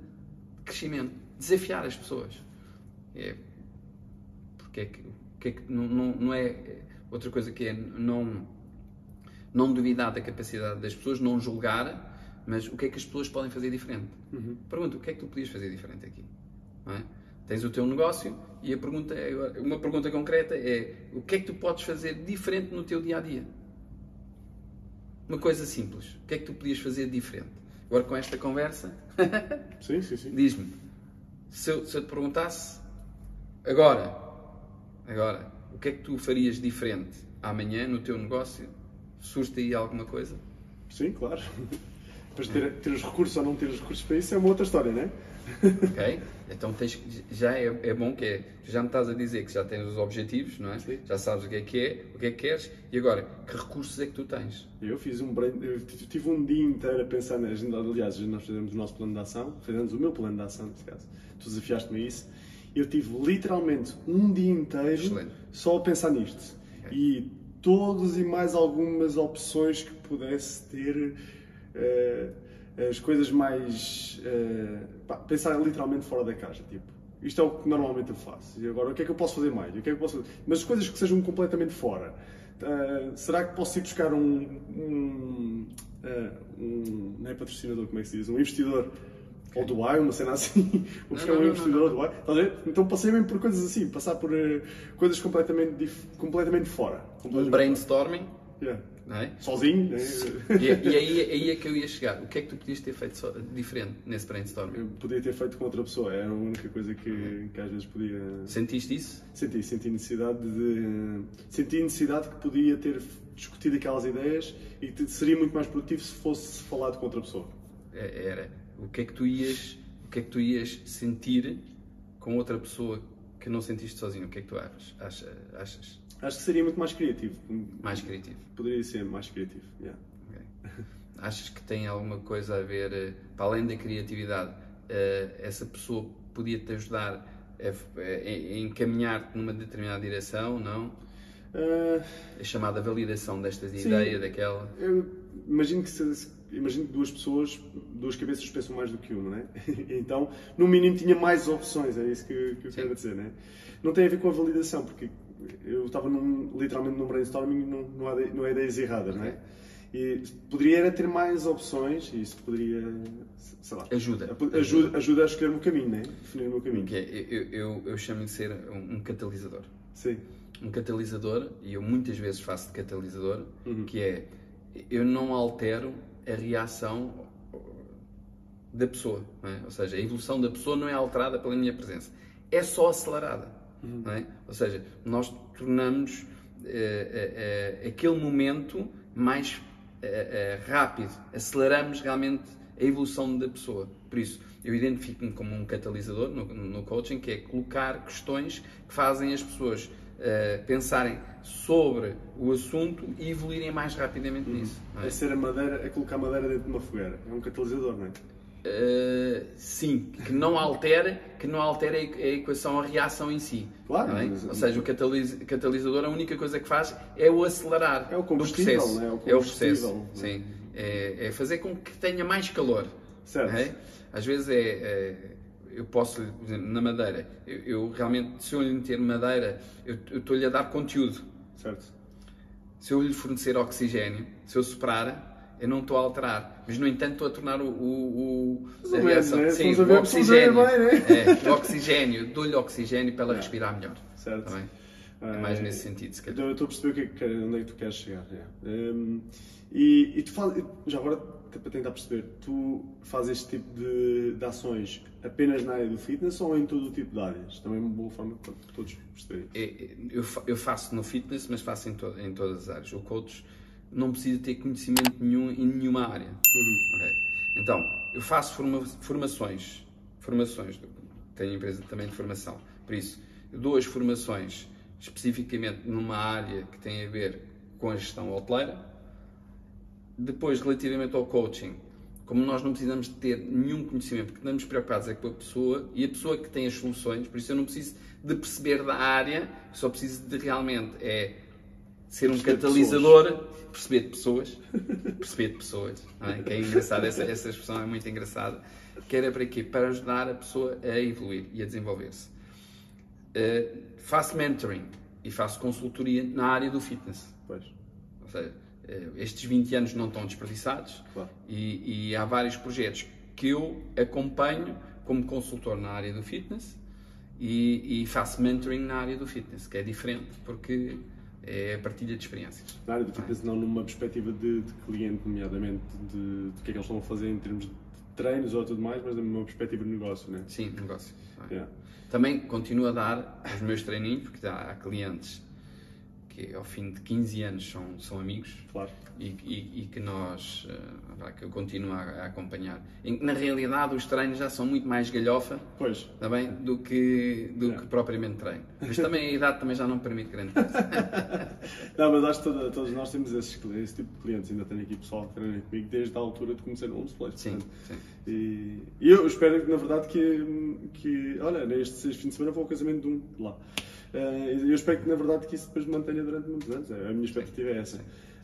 crescimento. Desafiar as pessoas. É, porque é que, é que não, não, não, é outra coisa que é não, não duvidar da capacidade das pessoas, não julgar, mas o que é que as pessoas podem fazer diferente? Uhum. Pergunta, o que é que tu podias fazer diferente aqui? É? Tens o teu negócio e a pergunta é, uma pergunta concreta é o que é que tu podes fazer diferente no teu dia a dia? Uma coisa simples. O que é que tu podias fazer diferente? Agora com esta conversa, sim, sim, sim. diz-me, se eu, se eu te perguntasse agora, agora, o que é que tu farias diferente amanhã no teu negócio? Surge aí alguma coisa? Sim, claro. Depois ter, ter os recursos ou não ter os recursos para isso é uma outra história, não é? ok? Então tens, já é, é bom que é, já me estás a dizer que já tens os objetivos, não é? Sim. Já sabes o que é que é, o que é que queres, e agora, que recursos é que tu tens? Eu fiz um eu tive um dia inteiro a pensar na agenda, aliás, nós fizemos o nosso plano de ação, fizemos o meu plano de ação, nesse caso, tu desafiaste-me a isso, eu tive literalmente um dia inteiro Excelente. só a pensar nisto. Okay. E todas e mais algumas opções que pudesse ter. Uh, as coisas mais. Uh, pá, pensar literalmente fora da caixa. Tipo, isto é o que normalmente eu faço. E agora, o que é que eu posso fazer mais? O que é que posso fazer? Mas as coisas que sejam completamente fora. Uh, será que posso ir buscar um. um, uh, um não é patrocinador, como é que se diz? Um investidor ou Dubai, uma cena assim, vou buscar um investidor ao Dubai. Então passei mesmo por coisas assim, passar por uh, coisas completamente, completamente fora. Completamente um brainstorming. Yeah. É? Sozinho. Né? E, e, aí, aí é que eu ia chegar. O que é que tu podias ter feito só, diferente nesse brainstorm? Eu podia ter feito com outra pessoa. Era a única coisa que, que às vezes podia. Sentiste isso? Senti, senti necessidade de. Senti necessidade que podia ter discutido aquelas ideias e que seria muito mais produtivo se fosse falado com outra pessoa. É, era. O que é que tu ias, o que é que tu ias sentir com outra pessoa que não sentiste sozinho? O que é que tu achas? achas? Acho que seria muito mais criativo. Mais criativo. Poderia ser mais criativo, yeah. okay. Achas que tem alguma coisa a ver, eh, para além da criatividade, eh, essa pessoa podia-te ajudar a, encaminhar-te numa determinada direção, não? Uh, a chamada validação destas sim, ideias, daquela. Eu imagino que se, imagino que duas pessoas, duas cabeças pensam mais do que uma, não é? então, no mínimo, tinha mais opções, é isso que, que eu sim. quero dizer, não é? Não tem a ver com a validação, porque eu estava num, literalmente num brainstorming não, não, há, não há ideias erradas, não é? E poderia ter mais opções e isso poderia, sei lá... Ajuda. Ajuda, ajuda a escolher o meu caminho, né? Definir o meu caminho. Okay. Eu, eu, eu chamo de ser um, um, catalisador. Sim. Um catalisador, e eu muitas vezes faço de catalisador, uhum. que é, eu não altero a reação da pessoa, é? ou seja, a evolução da pessoa não é alterada pela minha presença, é só acelerada. Uhum. É? Ou seja, nós tornamos eh, eh, aquele momento mais rápido, aceleramos realmente a evolução da pessoa. Por isso, eu identifico-me como um catalisador no, no, coaching, que é colocar questões que fazem as pessoas uh, pensarem sobre o assunto e evoluírem mais rapidamente uhum. nisso. É? é? ser a madeira, é colocar madeira dentro de uma fogueira. É um catalisador, não é? Uh, sim, que não altere, que não altere a equação, a reação em si. Claro. É? Ou seja, o catalis catalisador, a única coisa que faz é o acelerar é o combustível, do processo. É o, é o processo. Sim. É, é, fazer com que tenha mais calor. Certo. É? Às vezes é, é, eu posso, por exemplo, na madeira, eu, eu, realmente, se eu lhe meter madeira, eu estou-lhe a dar conteúdo. Certo. Se eu lhe fornecer oxigênio, se eu soprar, Eu não estou a alterar, mas no entanto estou a tornar o, o, o a reação, né? sim, o oxigênio, bem, né? é, o oxigênio, dou-lhe oxigênio para ela é. respirar melhor. Certo. Tá é mais é, nesse sentido, se calhar. Então eu estou a perceber que, onde é que tu queres chegar. É. Um, e, e, tu fazes, já agora para tentar perceber, tu fazes este tipo de, de, ações apenas na área do fitness ou em todo o tipo de áreas? Também é uma boa forma para todos perceberem. É, eu, eu faço no fitness, mas faço em, to, em todas as áreas. O coach não precisa ter conhecimento nenhum em nenhuma área. Uhum. Okay? Então, eu faço forma, formações, formações, tenho empresa também de formação, por isso, dou as formações especificamente numa área que tem a ver com a gestão hoteleira. Depois, relativamente ao coaching, como nós não precisamos de ter nenhum conhecimento, porque estamos preocupados é com a pessoa e a pessoa que tem as soluções, por isso eu não preciso de perceber da área, só preciso de realmente é ser um perceber catalisador, pessoas. perceber de pessoas, perceber de pessoas, é? que é engraçado, essa, essa expressão é muito engraçada, que era para quê? Para ajudar a pessoa a evoluir e a desenvolver-se. Uh, faço mentoring e faço consultoria na área do fitness. Pois. Ou seja, uh, estes 20 anos não estão desperdiçados claro. e, e há vários projetos que eu acompanho como consultor na área do fitness e, e, faço mentoring na área do fitness, que é diferente porque é a partilha de experiências. Na área do fitness, não numa perspectiva de, de cliente, nomeadamente de, de que é que eles estão a fazer em termos de treinos ou tudo mais, mas numa perspectiva de negócio, né? Sim, negócio. Yeah. Também continuo a dar os meus treininhos, porque há clientes que ao fim de 15 anos são, são amigos claro. e, e, e, que nós uh, que eu continuo a, a, acompanhar. Na realidade, os treinos já são muito mais galhofa pois. Tá do, que, do que propriamente treino. Mas também a idade também já não permite grande coisa. não, mas acho que toda, todos nós temos esses, esse tipo de clientes. Ainda tenho aqui pessoal que treina comigo desde a altura de conhecer o Homeplay. Sim, sim. E, eu espero na verdade, que, que olha, neste fim de semana vou ao casamento de um lá. Eh, eu espero que, na verdade, que isso depois mantenha durante muitos anos. A minha expectativa é essa.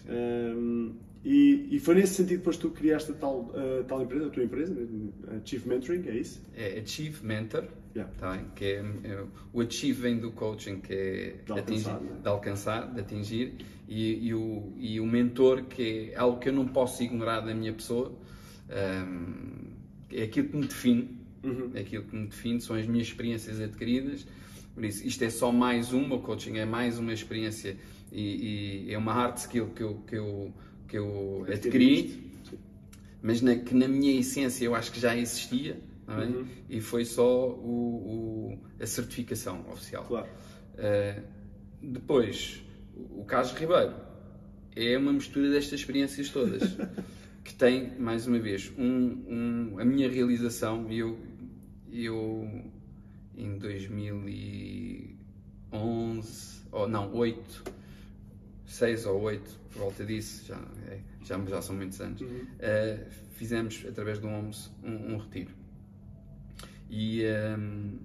Um, e, e, foi nesse sentido depois tu criaste a tal, uh, tal empresa, a tua empresa, a Chief Mentoring, é isso? É Achieve Mentor, yeah. tá que é, é, o Achieve vem do coaching, que é de alcançar, atingir, né? de, alcançar de atingir, e, e, o, e o mentor, que é algo que eu não posso ignorar da minha pessoa, um, é aquilo que me define, uhum. é aquilo que me define, são as minhas experiências adquiridas, por isso, isto é só mais uma, o coaching é mais uma experiência e, e é uma hard skill que eu, que eu, que eu adquiri, mas na, que na minha essência eu acho que já existia, é? uhum. e foi só o, o, a certificação oficial. Claro. Uh, depois, o Carlos Ribeiro é uma mistura destas experiências todas. que tem, mais uma vez, um, um, a minha realização, e eu, eu em 2011, ou não, 8, 6 ou 8, por volta disso, já, é, já, já são muitos anos, uhum. uh, fizemos através do OMS um, um retiro. E, um, ehm,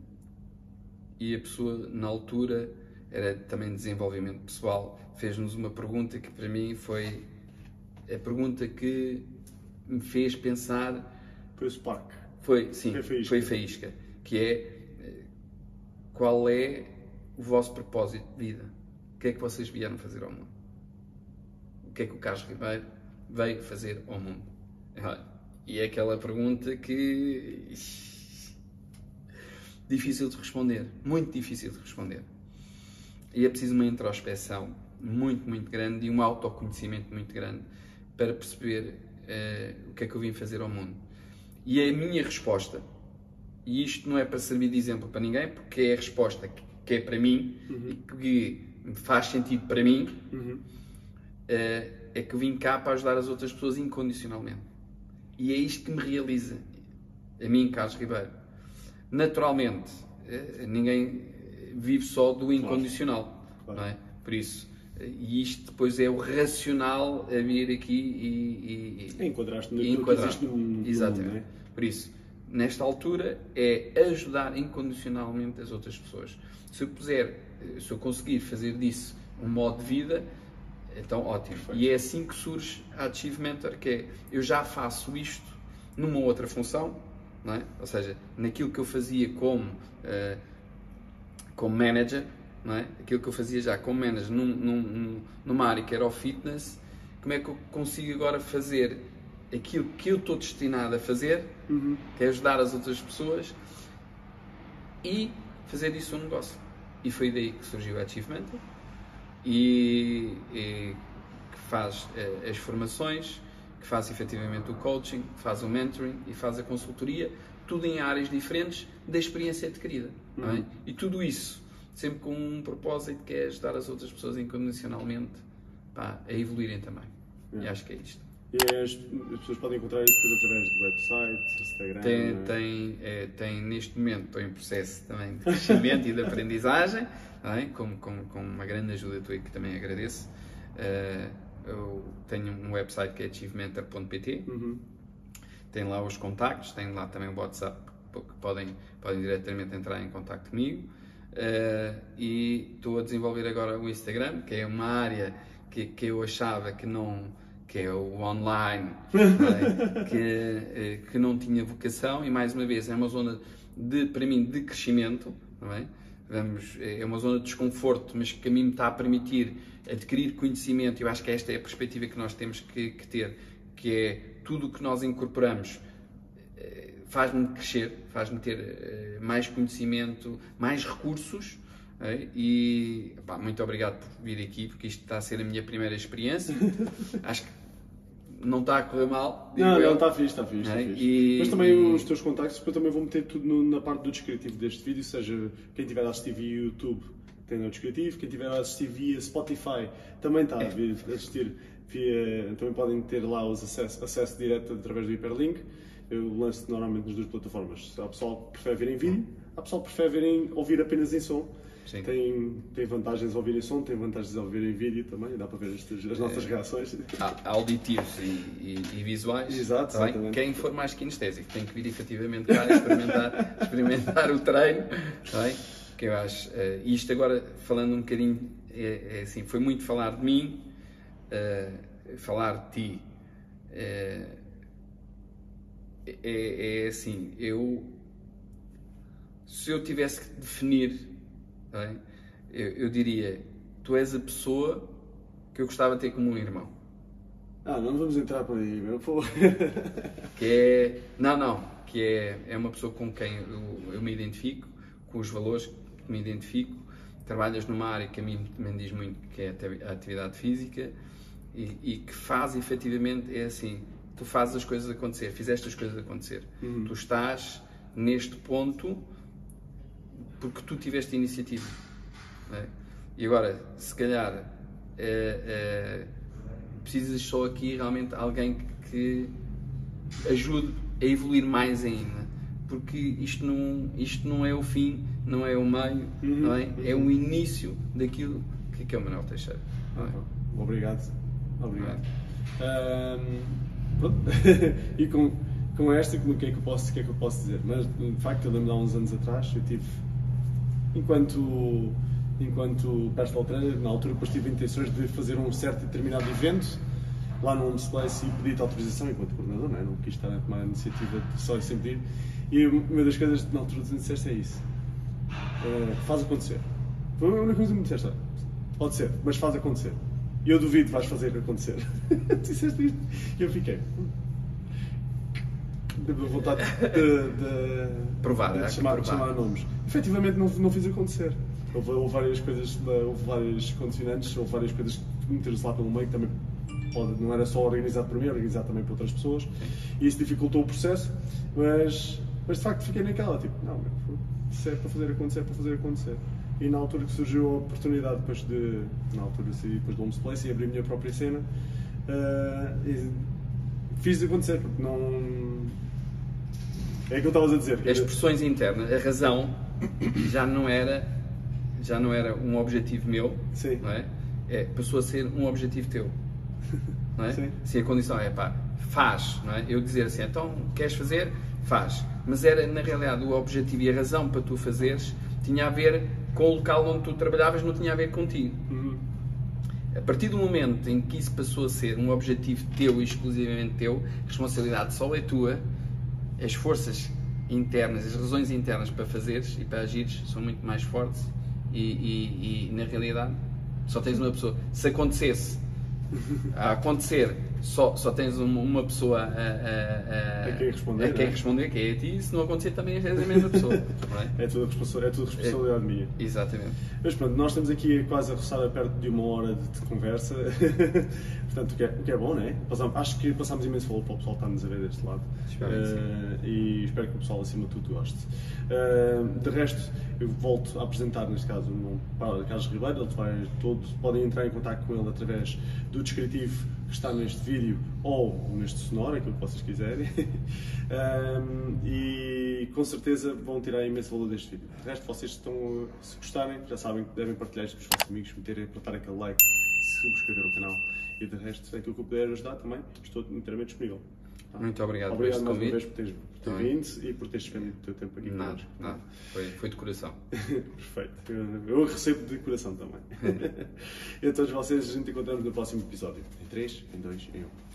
e a pessoa, na altura, era também desenvolvimento pessoal, fez-nos uma pergunta que para mim foi a pergunta que me fez pensar. Foi o Spark. Foi, sim, foi faísca. foi faísca. Que é qual é o vosso propósito de vida? O que é que vocês vieram fazer ao mundo? O que é que o Carlos Ribeiro veio fazer ao mundo? E é aquela pergunta que. difícil de responder. Muito difícil de responder. E é preciso uma introspeção muito, muito grande e um autoconhecimento muito grande para perceber uh, o que é que eu vim fazer ao mundo. E a minha resposta e isto não é para servir de exemplo para ninguém, porque é a resposta que, é para mim uhum. e que faz sentido para mim, uhum. uh, é que eu vim cá para ajudar as outras pessoas incondicionalmente. E é isto que me realiza, a mim, Carlos Ribeiro. Naturalmente, uh, ninguém vive só do incondicional, claro. não é? Por isso, uh, e isto depois é o racional a vir aqui e, e, e enquadraste no, enquadrar. no, no Exatamente. Mundo, é? Por isso, nesta altura é ajudar incondicionalmente as outras pessoas. Se eu puser, se eu conseguir fazer disso um modo de vida, então ótimo. E é assim que surge a Achieve Mentor, que é eu já faço isto numa outra função, não é? ou seja, naquilo que eu fazia como, uh, como manager, não é? aquilo que eu fazia já como manager num, num, numa área que era o fitness, como é que eu consigo agora fazer aquilo que eu estou destinado a fazer, uhum. que é ajudar as outras pessoas e fazer disso um negócio. E foi daí que surgiu a Achievement e, e que faz uh, as formações, que faz efetivamente o coaching, que faz o mentoring e faz a consultoria, tudo em áreas diferentes da experiência adquirida. É? Uhum. É? E tudo isso sempre com um propósito que é ajudar as outras pessoas incondicionalmente pá, a evoluírem também. E acho que é isto. As, as, pessoas podem encontrar isso depois através do website, Instagram? Tem, tem, é, tem, neste momento, estou em processo também de crescimento e de aprendizagem, é? com, com, com, uma grande ajuda tua que também agradeço. Uh, eu tenho um website que é achievementor.pt, uhum. tem lá os contactos, tem lá também o WhatsApp, que podem, podem diretamente entrar em contato comigo. Uh, e estou a desenvolver agora o Instagram, que é uma área que, que eu achava que não que é o online, é? que, eh, que não tinha vocação e mais uma vez é uma zona de, para mim de crescimento, é? Vamos, é uma zona de desconforto, mas que a mim me está a permitir adquirir conhecimento. Eu acho que esta é a perspectiva que nós temos que, que ter, que é tudo o que nós incorporamos eh, faz-me crescer, faz-me ter eh, mais conhecimento, mais recursos é? E pá, muito obrigado por vir aqui, porque isto está a ser a minha primeira experiência. Acho que não está a correr mal. Não, eu. não, está fixe, está fixe. É? Fixe. E, Mas também os teus contactos, depois também vou meter tudo no, na parte do descritivo deste vídeo, seja quem tiver a assistir via YouTube tem no descritivo, quem tiver a assistir via Spotify também está a vir assistir via. Também podem ter lá os acesso, acesso direto através do hiperlink. Eu lanço normalmente nas duas plataformas. Há pessoal que prefere ver em vídeo, há pessoal que prefere ouvir apenas em som. Tem, tem vantagens ao ouvir em som, tem vantagens ao ouvir em vídeo também, dá para ver estas, as nossas é, reações. Auditivos e, e, e visuais. Exato, tá Quem for mais kinestésico tem que vir efetivamente cá experimentar, experimentar o treino. Tá que eu acho. Uh, isto agora, falando um bocadinho, é, é, assim, foi muito falar de mim, uh, falar de ti. Uh, é, é assim, eu se eu tivesse que definir é? eu, eu, diria: tu és a pessoa que eu gostava de ter como um irmão. Ah, não vamos entrar por aí, meu povo. que é. Não, não. Que é, é uma pessoa com quem eu, eu me identifico, com os valores que me identifico. Trabalhas numa área que a mim também diz muito, que é a atividade física, e, e que faz efetivamente, é assim, tu fazes as coisas acontecer, fizeste as coisas acontecer. Uhum. Tu estás neste ponto porque tu tiveste iniciativa. É? E agora, se calhar, é, é, precisas só aqui realmente alguém que, ajude a evoluir mais ainda. Porque isto não, isto não é o fim, não é o meio, uhum, não é? é o início daquilo que é o Manuel Teixeira. É? Obrigado. Obrigado. Um, e com, com esta, o que é que eu posso, que é que eu posso dizer? Mas, de facto, eu lembro há uns anos atrás, eu tive enquanto, enquanto personal trainer, na altura depois tive intenções de fazer um certo determinado evento lá no Homes Place e pedi autorização enquanto coordenador, não, é? não quis estar a tomar a iniciativa de só sem pedir. E uma das coisas que na altura tu disseste é isso. Uh, faz acontecer. Foi a única coisa que me disseste. Pode ser, mas faz acontecer. E eu duvido que vais fazer acontecer. disseste isto. E eu fiquei. De vontade de, de, provar, de, chamar, provar. chamar nomes efetivamente não, não fiz acontecer. Houve, houve, várias coisas, houve várias condicionantes, houve várias coisas que meteram-se lá pelo meio que também pode, não era só organizado por mim, era organizado também por outras pessoas e isso dificultou o processo, mas, mas de facto fiquei naquela, tipo, não, se é para fazer acontecer, é para fazer acontecer. E na altura que surgiu a oportunidade, depois de, na altura saí depois do Homes Place e abri a minha própria cena, uh, fiz acontecer, porque não. É aquilo que estavas a dizer. As pressões internas, a razão já não era já não era um objetivo meu, Sim. não é? é? Passou a ser um objetivo teu. Não é? Sim. Se a condição é pá, faz, não é? Eu dizer assim, então queres fazer? Faz. Mas era na realidade o objetivo e a razão para tu fazeres tinha a ver com o local onde tu trabalhavas, não tinha a ver contigo. Uhum. A partir do momento em que isso passou a ser um objetivo teu e exclusivamente teu, a responsabilidade só é tua, as forças internas, as razões internas para fazeres e para agires são muito mais fortes e, e, e, na realidade só tens uma pessoa. Se acontecesse a acontecer, só, só tens uma, pessoa a, a, a, a, quem responder, a quem é? responder, que é a ti, e se não acontecer também és a mesma pessoa. é? é? tudo responsabilidade, é tudo responsabilidade é, minha. Exatamente. Mas pronto, nós estamos aqui quase a roçar a perto de uma hora de, de conversa, portanto o que, é, o que é bom, não é? Passamos, acho que passámos imenso valor para o pessoal que está-nos a ver deste lado. Espero uh, e espero que o pessoal acima de tudo goste. Uh, de resto, eu volto a apresentar, neste caso, um, para Carlos Ribeiro, ele vai todo, podem entrar em contato com ele através do descritivo que está neste vídeo ou neste sonoro, aquilo que vocês quiserem. um, e com certeza vão tirar imenso valor deste vídeo. De resto, vocês estão, se gostarem, já sabem que devem partilhar isto com os vossos amigos, meterem, apertar aquele like, subscrever o canal e de resto, aquilo que eu puder ajudar também, estou inteiramente disponível. Muito obrigado, obrigado por mais uma vez por teres, vindo e por teres despendido o teu tempo aqui nada, connosco. Nada, foi, foi de coração. Perfeito. Eu, eu, recebo de coração também. e a todos vocês, a gente encontramos no próximo episódio. Em 3, em 2, em 1.